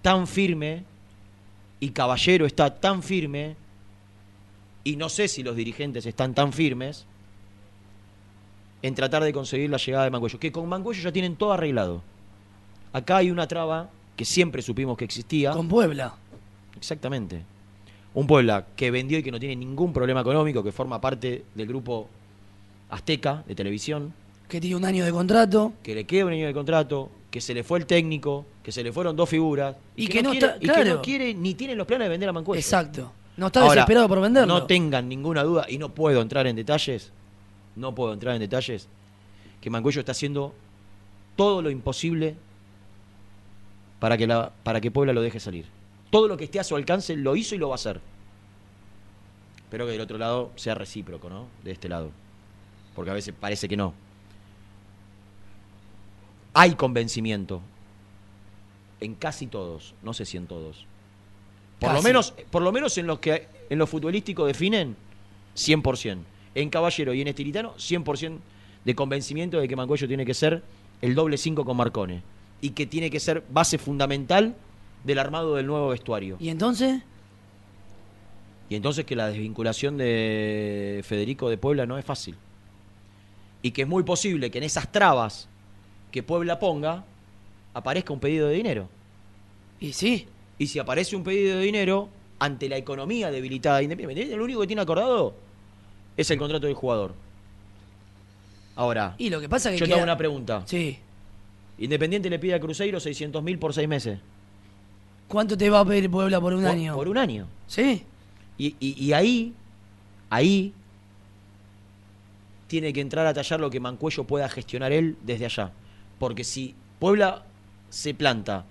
S6: tan firme y Caballero está tan firme y no sé si los dirigentes están tan firmes en tratar de conseguir la llegada de Mancuello, que con Mancuello ya tienen todo arreglado. Acá hay una traba que siempre supimos que existía.
S28: Con Puebla.
S6: Exactamente. Un Puebla que vendió y que no tiene ningún problema económico, que forma parte del grupo Azteca de televisión,
S28: Que tiene un año de contrato.
S6: que le queda un año de contrato, que se le fue el técnico, que se le fueron dos figuras
S28: Y que no
S6: quiere,
S28: está-
S6: y que
S28: claro.
S6: no quiere ni tiene los planes de vender a Mancuello.
S28: Exacto. No está
S6: Ahora,
S28: desesperado por venderlo.
S6: No tengan ninguna duda, y no puedo entrar en detalles, no puedo entrar en detalles, que Mancuello está haciendo todo lo imposible para que, la, para que Puebla lo deje salir. Todo lo que esté a su alcance lo hizo y lo va a hacer. Espero que del otro lado sea recíproco, ¿no? De este lado. Porque a veces parece que no. Hay convencimiento. En casi todos, no sé si en todos. Por lo menos, por lo menos en los que en lo futbolístico definen 100%. En Caballero y en Estilitano 100% de convencimiento de que Mancuello tiene que ser el doble 5 con Marcone y que tiene que ser base fundamental del armado del nuevo vestuario.
S28: ¿Y entonces?
S6: Y entonces que la desvinculación de Federico de Puebla no es fácil. Y que es muy posible que en esas trabas que Puebla ponga aparezca un pedido de dinero.
S28: Y sí.
S6: Y si aparece un pedido de dinero, ante la economía debilitada de Independiente, lo único que tiene acordado es el contrato del jugador. Ahora,
S28: Y lo que pasa que
S6: yo te
S28: queda-
S6: hago una pregunta.
S28: Sí.
S6: Independiente le pide a Cruzeiro 600 mil por seis meses.
S28: ¿Cuánto te va a pedir Puebla por un
S6: Por-
S28: año?
S6: Por un año.
S28: Sí.
S6: Y, y- y ahí, ahí, tiene que entrar a tallar lo que Mancuello pueda gestionar él desde allá. Porque si Puebla se planta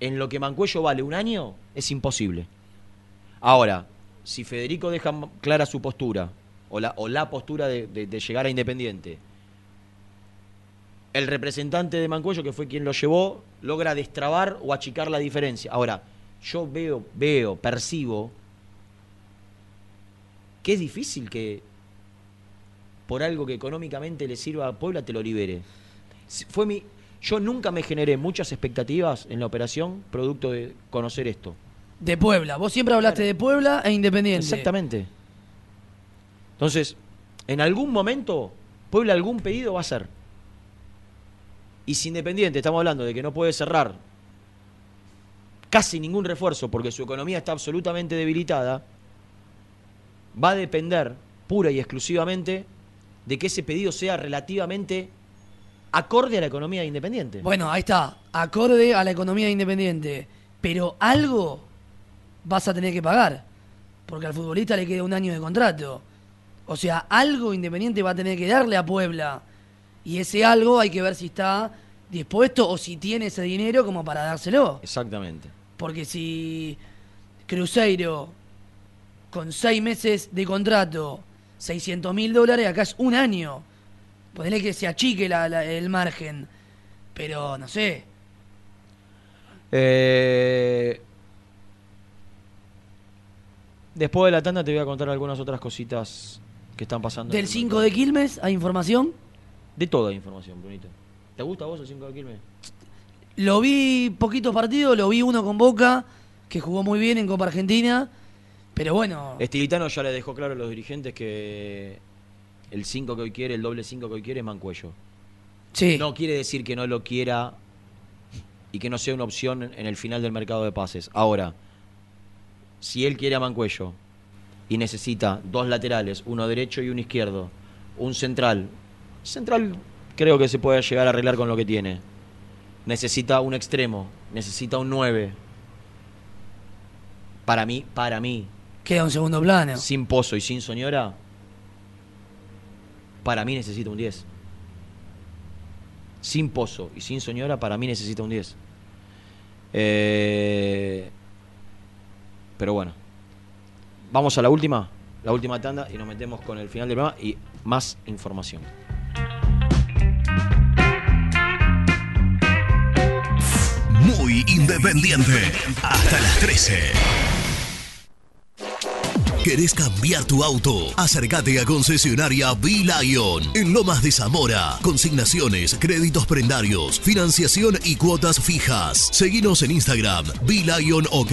S6: en lo que Mancuello vale un año, es imposible. Ahora, si Federico deja clara su postura, o la, o la postura de, de- de llegar a Independiente, el representante de Mancuello, que fue quien lo llevó, logra destrabar o achicar la diferencia. Ahora, yo veo, veo, percibo que es difícil que por algo que económicamente le sirva a Puebla te lo libere. Fue mi, yo nunca me generé muchas expectativas en la operación producto de conocer esto.
S28: De Puebla. Vos siempre hablaste de Puebla e Independiente.
S6: Exactamente. Entonces, en algún momento, Puebla algún pedido va a hacer. Y si Independiente estamos hablando de que no puede cerrar casi ningún refuerzo porque su economía está absolutamente debilitada, va a depender pura y exclusivamente de que ese pedido sea relativamente acorde a la economía de Independiente.
S28: Bueno, ahí está. Acorde a la economía de Independiente. Pero algo vas a tener que pagar. Porque al futbolista le queda un año de contrato. O sea, algo Independiente va a tener que darle a Puebla. Y ese algo hay que ver si está dispuesto o si tiene ese dinero como para dárselo.
S6: Exactamente.
S28: Porque si Cruzeiro con seis meses de contrato, 600 mil dólares, acá es un año. Ponele que se achique la- la- el margen. Pero no sé.
S6: Eh, después de la tanda te voy a contar algunas otras cositas que están pasando.
S28: Del
S6: el
S28: 5 de Quilmes, ¿hay información?
S6: De toda información, Brunito. ¿Te gusta vos el 5 de Quilmes?
S28: Lo vi poquitos partidos, lo vi uno con Boca, que jugó muy bien en Copa Argentina. Pero bueno,
S6: Estilitano ya le dejó claro a los dirigentes que el 5 que hoy quiere, el doble 5 que hoy quiere es Mancuello.
S28: Sí.
S6: No quiere decir que no lo quiera y que no sea una opción en el final del mercado de pases. Ahora, si él quiere a Mancuello y necesita dos laterales, uno derecho y uno izquierdo, un central, central creo que se puede llegar a arreglar con lo que tiene. Necesita un extremo, necesita un 9. Para mí, para mí,
S28: queda un segundo plano.
S6: sin Pozo y sin Soñora, para mí necesita un 10. sin Pozo y sin Soñora, para mí necesita un 10. Eh, pero bueno, vamos a la última, la última tanda y nos metemos con el final del programa y más información.
S8: Independiente. Hasta las 13. ¿Querés cambiar tu auto? Acércate a concesionaria B-Lion en Lomas de Zamora. Consignaciones, créditos prendarios, financiación y cuotas fijas. Seguinos en Instagram, B-Lion OK.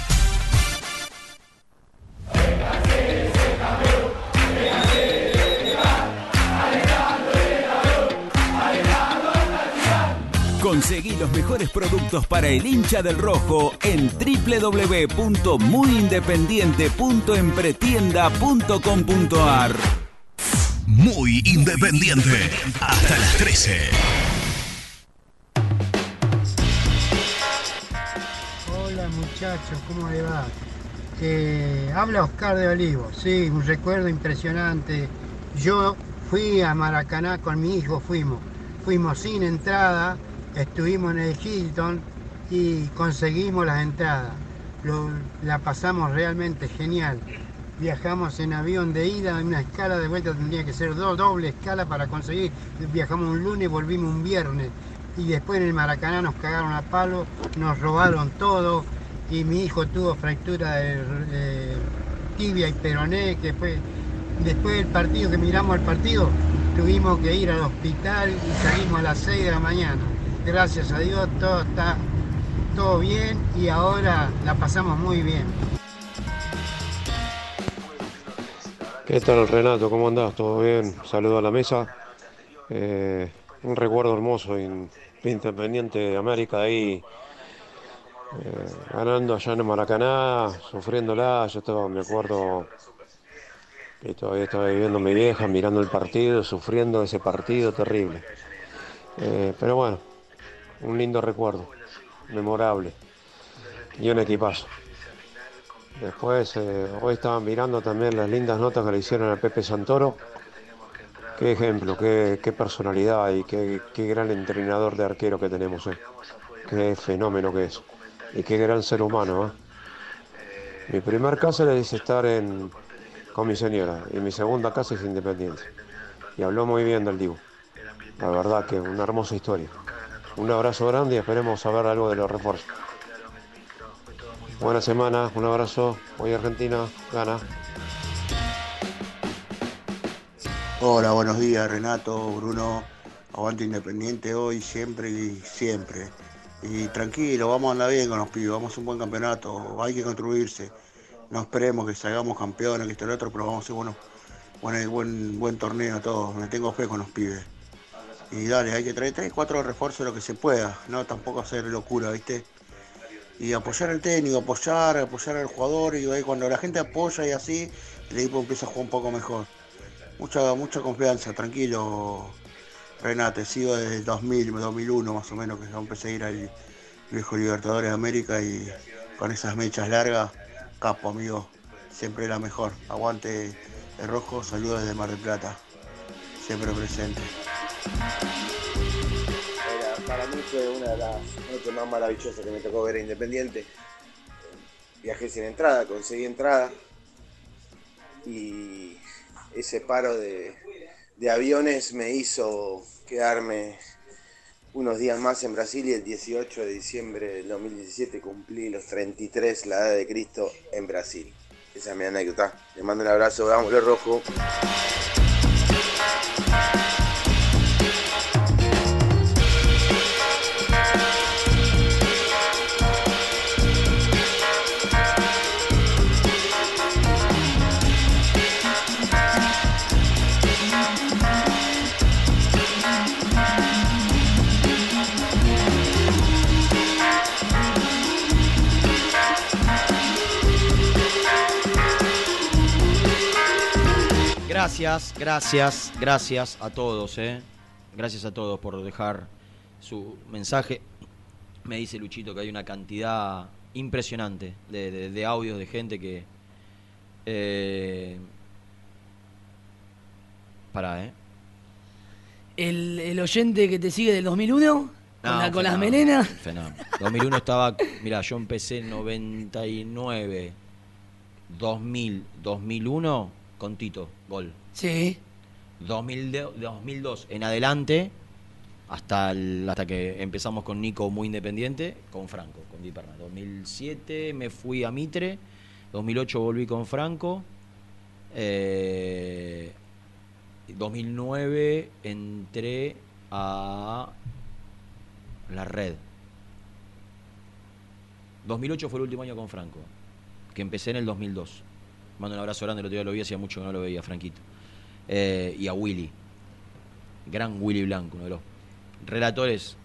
S9: Conseguí los mejores productos para el hincha del rojo en www.muyindependiente.empretienda.com.ar.
S8: Muy independiente. Hasta las 13.
S29: Hola muchachos, ¿cómo le va? Eh, habla Oscar de Olivo, sí, un recuerdo impresionante. Yo fui a Maracaná con mi hijo, fuimos, fuimos sin entrada, estuvimos en el Hilton y conseguimos las entradas. Lo- la pasamos realmente genial. Viajamos en avión de ida, una escala de vuelta tendría que ser dos, doble escala para conseguir. Viajamos un lunes, volvimos un viernes. Y después en el Maracaná nos cagaron a palo, nos robaron todo. Y mi hijo tuvo fractura de, de tibia y peroné, que fue después del partido, que miramos el partido, tuvimos que ir al hospital y salimos a las 6 de la mañana. Gracias a Dios todo está todo bien y ahora la pasamos muy bien.
S30: ¿Qué tal Renato? ¿Cómo andás? ¿Todo bien? Saludo a la mesa. Eh, un recuerdo hermoso en Independiente de América ahí eh, ganando allá en Maracaná, sufriéndola. Yo estaba, me acuerdo que todavía estaba viviendo mi vieja, mirando el partido, sufriendo ese partido terrible. Eh, pero bueno, un lindo recuerdo, memorable y un equipazo. Después, eh, hoy estaban mirando también las lindas notas que le hicieron a Pepe Santoro. Qué ejemplo, qué, qué personalidad y qué, qué gran entrenador de arquero que tenemos. eh. Qué fenómeno que es. Y qué gran ser humano. eh. Mi primer casa es estar en, con mi señora y mi segunda casa es Independiente. Y habló muy bien del Dibu. La verdad que una hermosa historia. Un abrazo grande y esperemos saber algo de los refuerzos. Buena semana, un abrazo. Hoy Argentina gana.
S31: Hola, buenos días Renato, Bruno, aguante Independiente hoy, siempre y siempre. Y tranquilo, vamos a andar bien con los pibes, vamos a un buen campeonato, hay que construirse. No esperemos que salgamos campeones, que esto y otro, pero vamos a hacer bueno, buen, buen, buen torneo todos, me tengo fe con los pibes. Y dale, hay que traer tres, cuatro refuerzos lo que se pueda, no tampoco hacer locura, ¿viste? Y apoyar al técnico, apoyar, apoyar al jugador, y cuando la gente apoya y así, el equipo empieza a jugar un poco mejor. Mucha, mucha confianza, tranquilo, Renate. Sigo desde el 2000, 2001 más o menos, que yo empecé a ir al viejo Libertadores de América y con esas mechas largas, capo, amigo. Siempre la mejor. Aguante el rojo, saludos desde Mar del Plata. Siempre presente.
S32: Para mí fue una de las noches más maravillosas que me tocó ver a Independiente. Viajé sin entrada, conseguí entrada y ese paro de, aviones me hizo quedarme unos días más en Brasil y el 18 de diciembre del 2017 cumplí los 33, la edad de Cristo, en Brasil. Esa es mi anécdota. Le mando un abrazo, vamos, rojo.
S6: Gracias, gracias, gracias a todos, ¿eh? Gracias a todos por dejar su mensaje. Me dice Luchito que hay una cantidad impresionante de, de- de audios de gente que... Eh, para, ¿eh?
S28: El, el oyente que te sigue del 2001, con,
S6: No,
S28: la-
S6: un
S28: con las melenas.
S6: un fenómeno. 2001 estaba, mira, yo empecé en 99, 2000, 2001 con Tito, gol.
S28: Sí.
S6: 2000 de- 2002 en adelante, hasta, el- hasta que empezamos con Nico muy independiente, con Franco, con Di Perna. 2007 me fui a Mitre, 2008 volví con Franco, eh, 2009 entré a la red. 2008 fue el último año con Franco, que empecé en el 2002. Mando un abrazo grande, el otro día lo vi, hacía mucho que no lo veía, Franquito. Eh, y a Willy, gran Willy Blanco, uno de los relatores,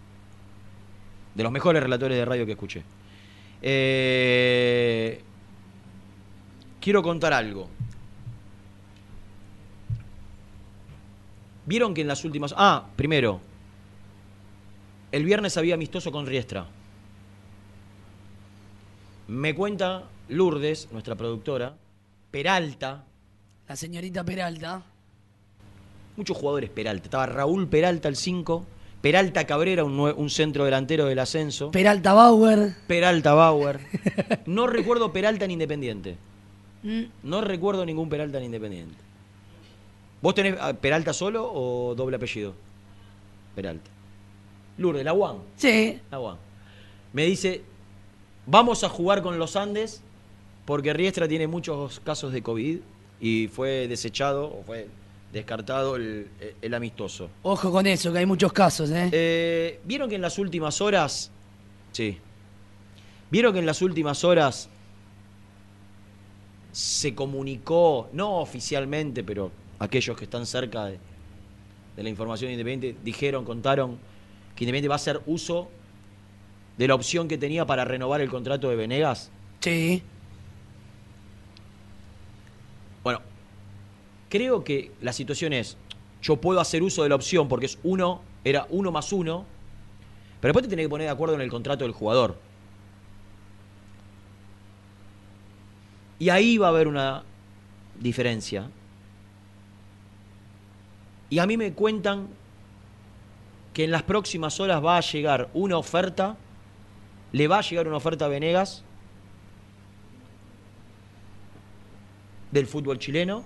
S6: de los mejores relatores de radio que escuché. Eh, quiero contar algo. Vieron que en las últimas... Ah, primero, el viernes había amistoso con Riestra. Me cuenta Lourdes, nuestra productora, Peralta.
S28: La señorita Peralta.
S6: Muchos jugadores Peralta. Estaba Raúl Peralta, el 5. Peralta Cabrera, un, centro delantero del ascenso.
S28: Peralta Bauer.
S6: Peralta Bauer. (laughs) No recuerdo Peralta en Independiente.
S28: Mm,
S6: No recuerdo ningún Peralta en Independiente. ¿Vos tenés ah, Peralta solo o doble apellido? Peralta. Lourdes, la UAM.
S28: Sí.
S6: La UAM. Me dice, vamos a jugar con los Andes porque Riestra tiene muchos casos de COVID y fue desechado o fue descartado el, el amistoso.
S28: Ojo con eso, que hay muchos casos, ¿eh?
S6: Eh, ¿Vieron que en las últimas horas... Sí. ¿Vieron que en las últimas horas se comunicó, no oficialmente, pero aquellos que están cerca de, de la información independiente, dijeron, contaron que Independiente va a hacer uso de la opción que tenía para renovar el contrato de Venegas?
S28: Sí.
S6: Bueno, creo que la situación es, yo puedo hacer uso de la opción porque es uno, era uno más uno, pero después te tenés que poner de acuerdo en el contrato del jugador. Y ahí va a haber una diferencia. Y a mí me cuentan que en las próximas horas va a llegar una oferta, le va a llegar una oferta a Venegas del fútbol chileno,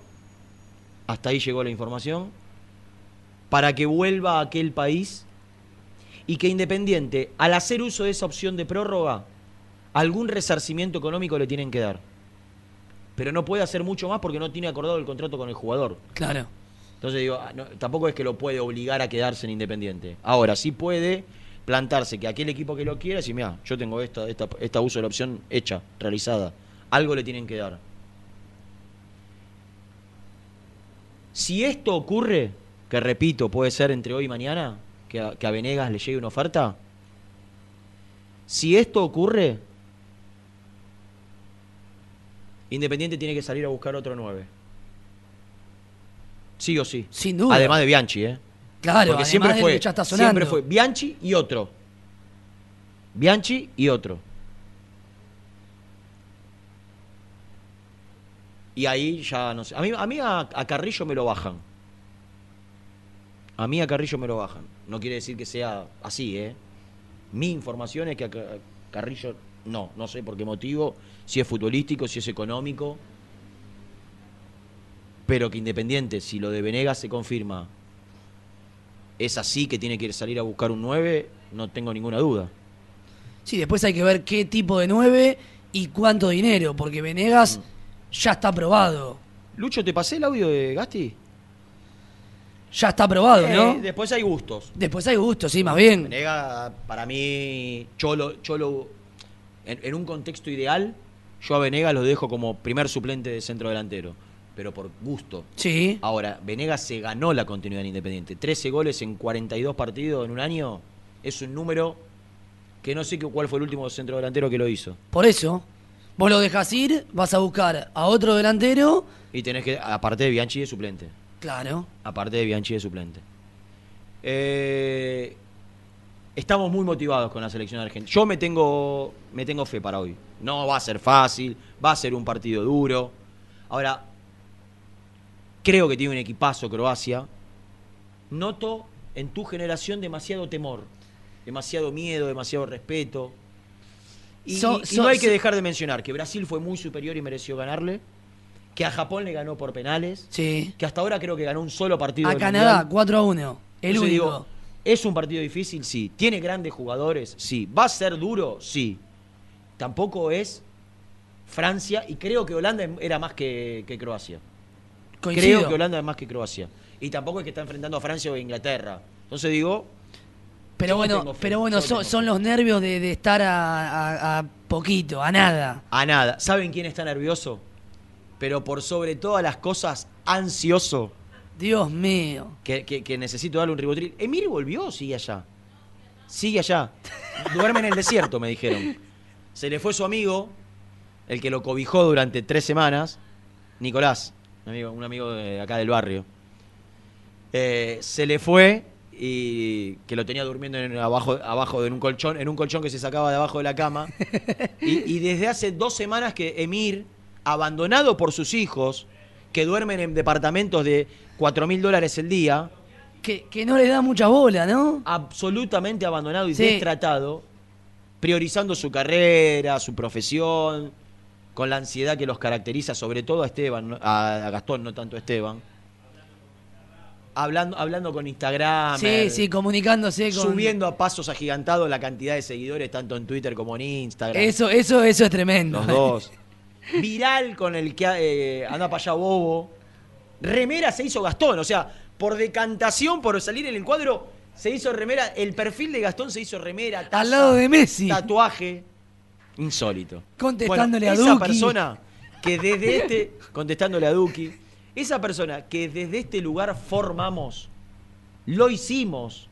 S6: hasta ahí llegó la información, para que vuelva a aquel país y que Independiente, al hacer uso de esa opción de prórroga, algún resarcimiento económico le tienen que dar. Pero no puede hacer mucho más porque no tiene acordado el contrato con el jugador.
S28: Claro.
S6: Entonces digo, ah, no, tampoco es que lo puede obligar a quedarse en Independiente. Ahora, sí puede plantarse que aquel equipo que lo quiera, decir, mira, yo tengo esta, esta, esta uso de la opción hecha, realizada. Algo le tienen que dar. Si esto ocurre, que repito, puede ser entre hoy y mañana, que a, que a Venegas le llegue una oferta. Si esto ocurre, Independiente tiene que salir a buscar otro 9. Sí o sí.
S28: Sin duda.
S6: Además de Bianchi, ¿eh?
S28: Claro,
S6: Porque siempre fue,
S28: que ya está sonando.
S6: siempre fue Bianchi y otro. Bianchi y otro. Y ahí ya no sé. A mí, a, mí a, a Carrillo me lo bajan. A mí a Carrillo me lo bajan. No quiere decir que sea así, ¿eh? Mi información es que a Ca- Carrillo no, no sé por qué motivo, si es futbolístico, si es económico. Pero que Independiente, si lo de Venegas se confirma, es así que tiene que salir a buscar un 9, no tengo ninguna duda.
S28: Sí, después hay que ver qué tipo de 9 y cuánto dinero, porque Venegas
S6: Mm.
S28: Ya está aprobado.
S6: Lucho, ¿te pasé el audio de Gasti?
S28: Ya está aprobado,
S6: Eh,
S28: ¿no?
S6: después hay gustos.
S28: Después hay gusto, sí, más bien.
S6: Venega, para mí, Cholo, Cholo en, en un contexto ideal, yo a Venegas lo dejo como primer suplente de centro delantero, pero por gusto.
S28: Sí.
S6: Ahora, Venegas se ganó la continuidad en Independiente. 13 goles en 42 partidos en un año es un número que no sé cuál fue el último centro delantero que lo hizo.
S28: Por eso, vos lo dejas ir, vas a buscar a otro delantero
S6: Y tenés que, aparte de Bianchi, de suplente.
S28: Claro.
S6: Aparte de Bianchi de suplente. Eh, estamos muy motivados con la selección argentina. Yo me tengo, me tengo fe para hoy. No va a ser fácil, va a ser un partido duro. Ahora, creo que tiene un equipazo Croacia. Noto en tu generación demasiado temor, demasiado miedo, demasiado respeto. Y,
S28: So-
S6: y
S28: so-
S6: no hay que
S28: so-
S6: dejar de mencionar que Brasil fue muy superior y mereció ganarle. Que a Japón le ganó por penales.
S28: Sí.
S6: Que hasta ahora creo que ganó un solo partido.
S28: A Canadá,
S6: Mundial.
S28: 4 a 1. El
S6: Entonces
S28: único.
S6: digo, ¿Es un partido difícil? Sí. ¿Tiene grandes jugadores? Sí. ¿Va a ser duro? Sí. Tampoco es Francia y creo que Holanda era más que, que Croacia.
S28: Coincido.
S6: Creo que Holanda es más que Croacia. Y tampoco es que está enfrentando a Francia o a Inglaterra. Entonces digo,
S28: Pero bueno, pero bueno, son, los nervios de, de estar a, a- a poquito, a nada.
S6: a nada. ¿Saben quién está nervioso? Pero por sobre todas las cosas, ansioso.
S28: Dios mío.
S6: Que, que- que necesito darle un ribotril. ¿Emir volvió o sigue allá? Sigue allá. Duerme en el desierto, me dijeron. Se le fue su amigo, el que lo cobijó durante tres semanas, Nicolás, un amigo, un amigo de acá del barrio. Eh, se le fue y que lo tenía durmiendo en- abajo, abajo de un colchón, en un colchón que se sacaba de abajo de la cama. (laughs) Y, y desde hace dos semanas que Emir, abandonado por sus hijos, que duermen en departamentos de 4 mil dólares el día,
S28: Que, que no le da mucha bola, ¿no?
S6: absolutamente abandonado y
S28: Sí.
S6: destratado, priorizando su carrera, su profesión, con la ansiedad que los caracteriza, sobre todo a Esteban, a, a Gastón, no tanto a Esteban. Hablando, hablando con Instagram,
S28: Sí, sí, comunicándose con.
S6: subiendo a pasos agigantados la cantidad de seguidores, tanto en Twitter como en Instagram.
S28: Eso, eso, eso es tremendo.
S6: Los dos. (laughs) Viral con el que eh, anda para allá bobo. Remera se hizo Gastón, o sea, por decantación, por salir en el cuadro, se hizo remera. El perfil de Gastón se hizo remera, taza,
S28: Al lado de Messi.
S6: tatuaje. Insólito.
S28: Contestándole
S6: Bueno,
S28: a
S6: esa
S28: Duki.
S6: persona que desde este, contestándole a Duki, esa persona que desde este lugar formamos, lo hicimos,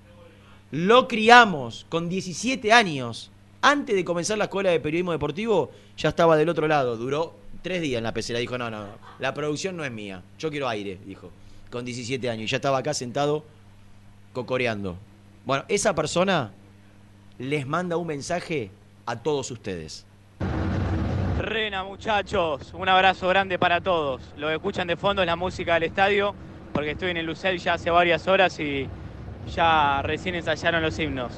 S6: lo criamos con 17 años. Antes de comenzar la escuela de periodismo deportivo, ya estaba del otro lado. Duró tres días en la pecera. Dijo, no, no, no, la producción no es mía. Yo quiero aire, dijo. Con 17 años. Y ya estaba acá sentado, cocoreando. Bueno, esa persona les manda un mensaje a todos ustedes.
S33: Rena, muchachos, un abrazo grande para todos. Lo que escuchan de fondo es la música del estadio, porque estoy en el Lucel ya hace varias horas y ya recién ensayaron los himnos.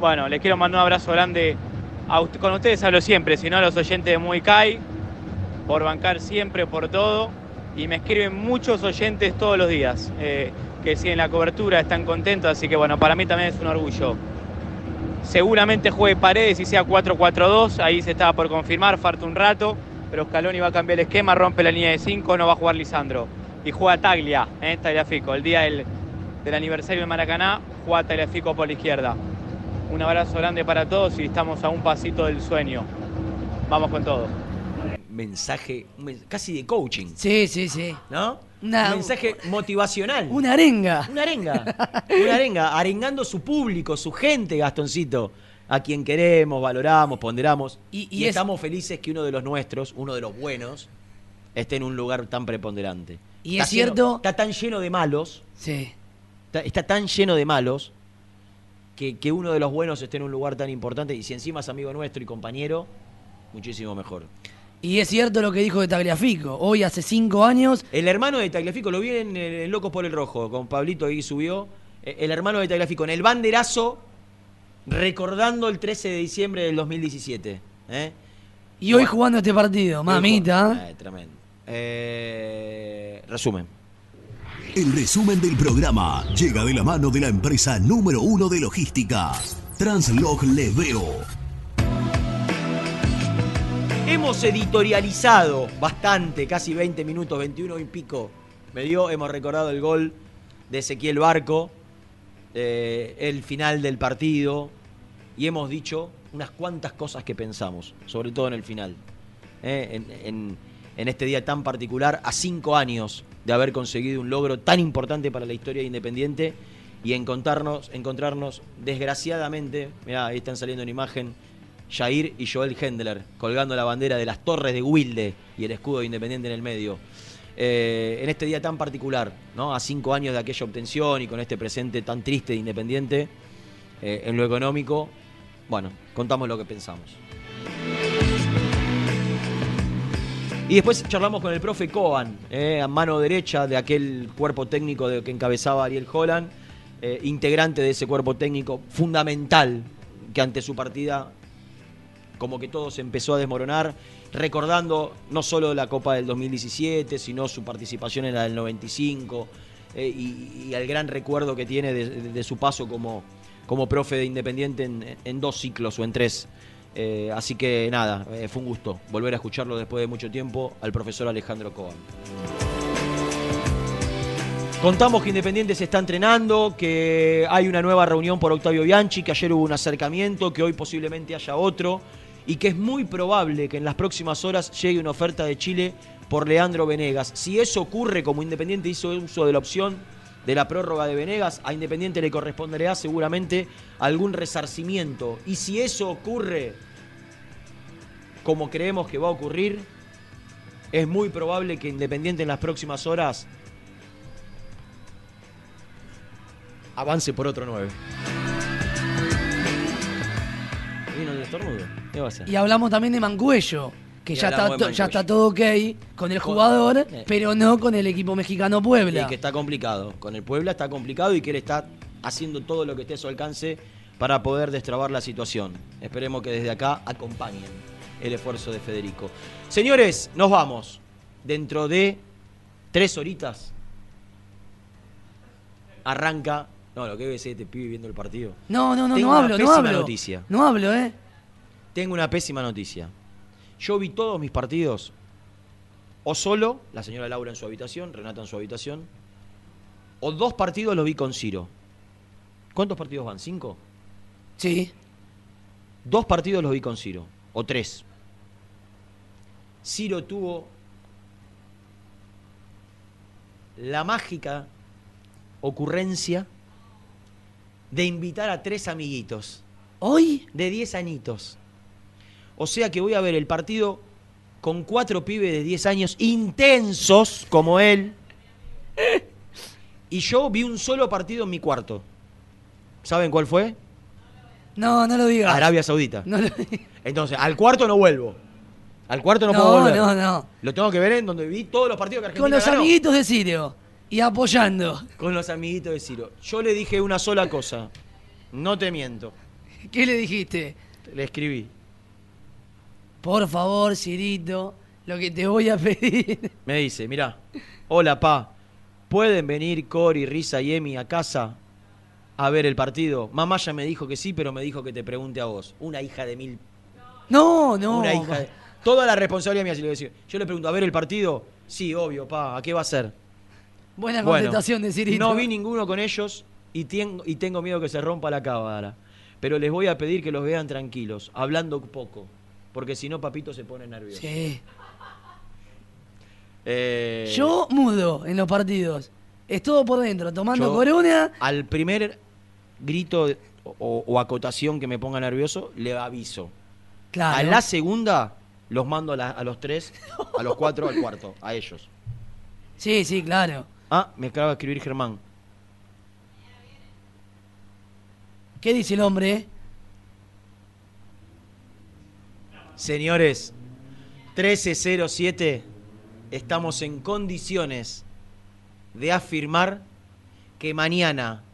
S33: Bueno, les quiero mandar un abrazo grande. Con ustedes hablo siempre, si no a los oyentes de Muy Kai, por bancar siempre, por todo. Y me escriben muchos oyentes todos los días eh, que siguen la cobertura, están contentos, así que bueno, para mí también es un orgullo. Seguramente juegue Paredes y sea 4-4-2, ahí se estaba por confirmar, falta un rato, pero Scaloni va a cambiar el esquema, rompe la línea de 5, no va a jugar Lisandro. Y juega Taglia, ¿eh? Tagliafico, el día del, del aniversario de Maracaná, juega Tagliafico por la izquierda. Un abrazo grande para todos y estamos a un pasito del sueño. Vamos con todo.
S6: Mensaje casi de coaching.
S28: Sí, sí, sí.
S6: ¿No?
S28: Una-
S6: un mensaje motivacional.
S28: Una arenga.
S6: Una arenga. Una arenga. Arengando su público, su gente, Gastoncito. A quien queremos, valoramos, ponderamos.
S28: Y-
S6: Y,
S28: y es-
S6: estamos felices que uno de los nuestros, uno de los buenos, esté en un lugar tan preponderante.
S28: Y
S6: Está
S28: es
S6: lleno-
S28: cierto-
S6: está tan lleno de malos.
S28: Sí.
S6: Está, está tan lleno de malos que, que uno de los buenos esté en un lugar tan importante. Y si encima es amigo nuestro y compañero, muchísimo mejor.
S28: Y es cierto lo que dijo de Tagliafico. Hoy, hace cinco años,
S6: El hermano de Tagliafico, lo vi en, en Locos por el Rojo, con Pablito ahí subió. Eh, El hermano de Tagliafico, en el banderazo, recordando el 13 de diciembre del 2017. ¿eh?
S28: y hoy jugando este partido. Mamita.
S6: Eh, tremendo. Eh, resumen.
S8: El resumen del programa llega de la mano de la empresa número uno de logística, Translog Leveo.
S6: Hemos editorializado bastante, casi 20 minutos, 21 y pico. Me dio, hemos recordado el gol de Ezequiel Barco, eh, el final del partido, y hemos dicho unas cuantas cosas que pensamos, sobre todo en el final. Eh, en, este día tan particular, a cinco años de haber conseguido un logro tan importante para la historia de Independiente y encontrarnos, encontrarnos desgraciadamente, mirá, ahí están saliendo en imagen, Jair y Joel Hendler colgando la bandera de las torres de Wilde y el escudo de Independiente en el medio. eh, en este día tan particular. A cinco años de aquella obtención y con este presente tan triste de Independiente, eh, en lo económico, bueno, contamos lo que pensamos. Y después charlamos con el profe Coan, eh, a mano derecha de aquel cuerpo técnico que encabezaba Ariel Holland, integrante de ese cuerpo técnico fundamental que ante su partida como que todo se empezó a desmoronar, recordando no solo la Copa del 2017, sino su participación en la del 95 eh, y, y el gran recuerdo que tiene de, su paso como, como profe de Independiente en, dos ciclos o en tres. Eh, así que nada, eh, fue un gusto volver a escucharlo después de mucho tiempo al profesor Alejandro Coban. Contamos que Independiente se está entrenando, que hay una nueva reunión por Octavio Bianchi, que ayer hubo un acercamiento, que hoy posiblemente haya otro, y que es muy probable que en las próximas horas llegue una oferta de Chile por Leandro Venegas. Si eso ocurre, como Independiente hizo uso de la opción de la prórroga de Venegas, a Independiente le corresponderá seguramente algún resarcimiento. Y si eso ocurre, como creemos que va a ocurrir, es muy probable que Independiente en las próximas horas avance por otro 9. Vino el estornudo. ¿Qué va a hacer?
S28: Y hablamos también de Mancuello, que
S6: Y
S28: ya está, to- ya está todo ok con el jugador,
S6: Eh.
S28: pero no con el equipo mexicano Puebla.
S6: Y que está complicado. Con el Puebla está complicado y que él está haciendo todo lo que esté a su alcance para poder destrabar la situación. Esperemos que desde acá acompañen el esfuerzo de Federico. Señores, nos vamos. Dentro de tres horitas arranca. No, lo que debe ser este pibe viendo el partido.
S28: No, no, no,
S6: Tengo
S28: no
S6: una
S28: hablo, no hablo.
S6: noticia.
S28: No hablo, ¿eh?
S6: Tengo una pésima noticia. Yo vi todos mis partidos, o solo, la señora Laura en su habitación, Renata en su habitación, o dos partidos los vi con Ciro. ¿Cuántos partidos van? ¿Cinco?
S28: Sí.
S6: Dos partidos los vi con Ciro, o tres. Ciro tuvo la mágica ocurrencia de invitar a tres amiguitos.
S28: ¿Hoy?
S6: De 10 añitos. O sea que voy a ver el partido con cuatro pibes de 10 años intensos como él. Y yo vi un solo partido en mi cuarto. ¿Saben cuál fue?
S28: No, no lo digas.
S6: Arabia Saudita.
S28: No lo.
S6: Entonces, al cuarto no vuelvo. Al cuarto no,
S28: No,
S6: puedo volver.
S28: no, no.
S6: Lo tengo que ver en donde vi todos los partidos que Argentina
S28: Con los
S6: ganó.
S28: amiguitos de Sirio. Y apoyando.
S6: Con los amiguitos de Ciro. Yo le dije una sola cosa. No te miento.
S28: ¿Qué le dijiste?
S6: Le escribí.
S28: Por favor, Cirito, lo que te voy a pedir. (laughs)
S6: Me dice, mirá, hola pa, ¿pueden venir Cori, Risa y Emi a casa a ver el partido? Mamá ya me dijo que sí, pero me dijo que te pregunte a vos. Una hija de mil...
S28: No, no.
S6: Una hija de... Toda la responsabilidad mía, si le decía. Yo le pregunto, ¿a ver el partido? Sí, obvio, pa, ¿a qué va a ser?
S28: Buena
S6: Bueno,
S28: contestación de Cirito.
S6: No vi ninguno con ellos y, tengo- y tengo miedo que se rompa la cámara. Pero les voy a pedir que los vean tranquilos, hablando poco. Porque si no, papito se pone nervioso.
S28: Sí.
S6: Eh,
S28: Yo mudo en los partidos. Es todo por dentro, tomando
S6: Yo-
S28: corona.
S6: Al primer grito o acotación que me ponga nervioso, le aviso.
S28: Claro.
S6: A la segunda, los mando a, la- a los tres, a los cuatro, al cuarto, a ellos.
S28: Sí, sí, claro.
S6: Ah, me acaba de escribir Germán.
S28: ¿Qué dice el hombre?
S6: Señores, 1307, estamos en condiciones de afirmar que mañana,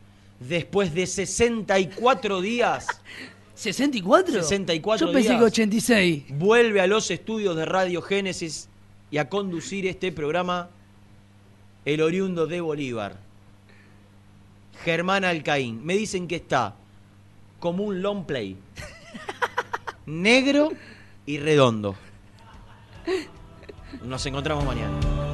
S6: después de 64 días... (laughs)
S28: ¿64?
S6: 64
S28: Yo pensé
S6: días,
S28: que 86.
S6: Vuelve a los estudios de Radio Génesis y a conducir este programa el oriundo de Bolívar. Germán Alcaín. Me dicen que está como un long play. (laughs) Negro y redondo. Nos encontramos mañana.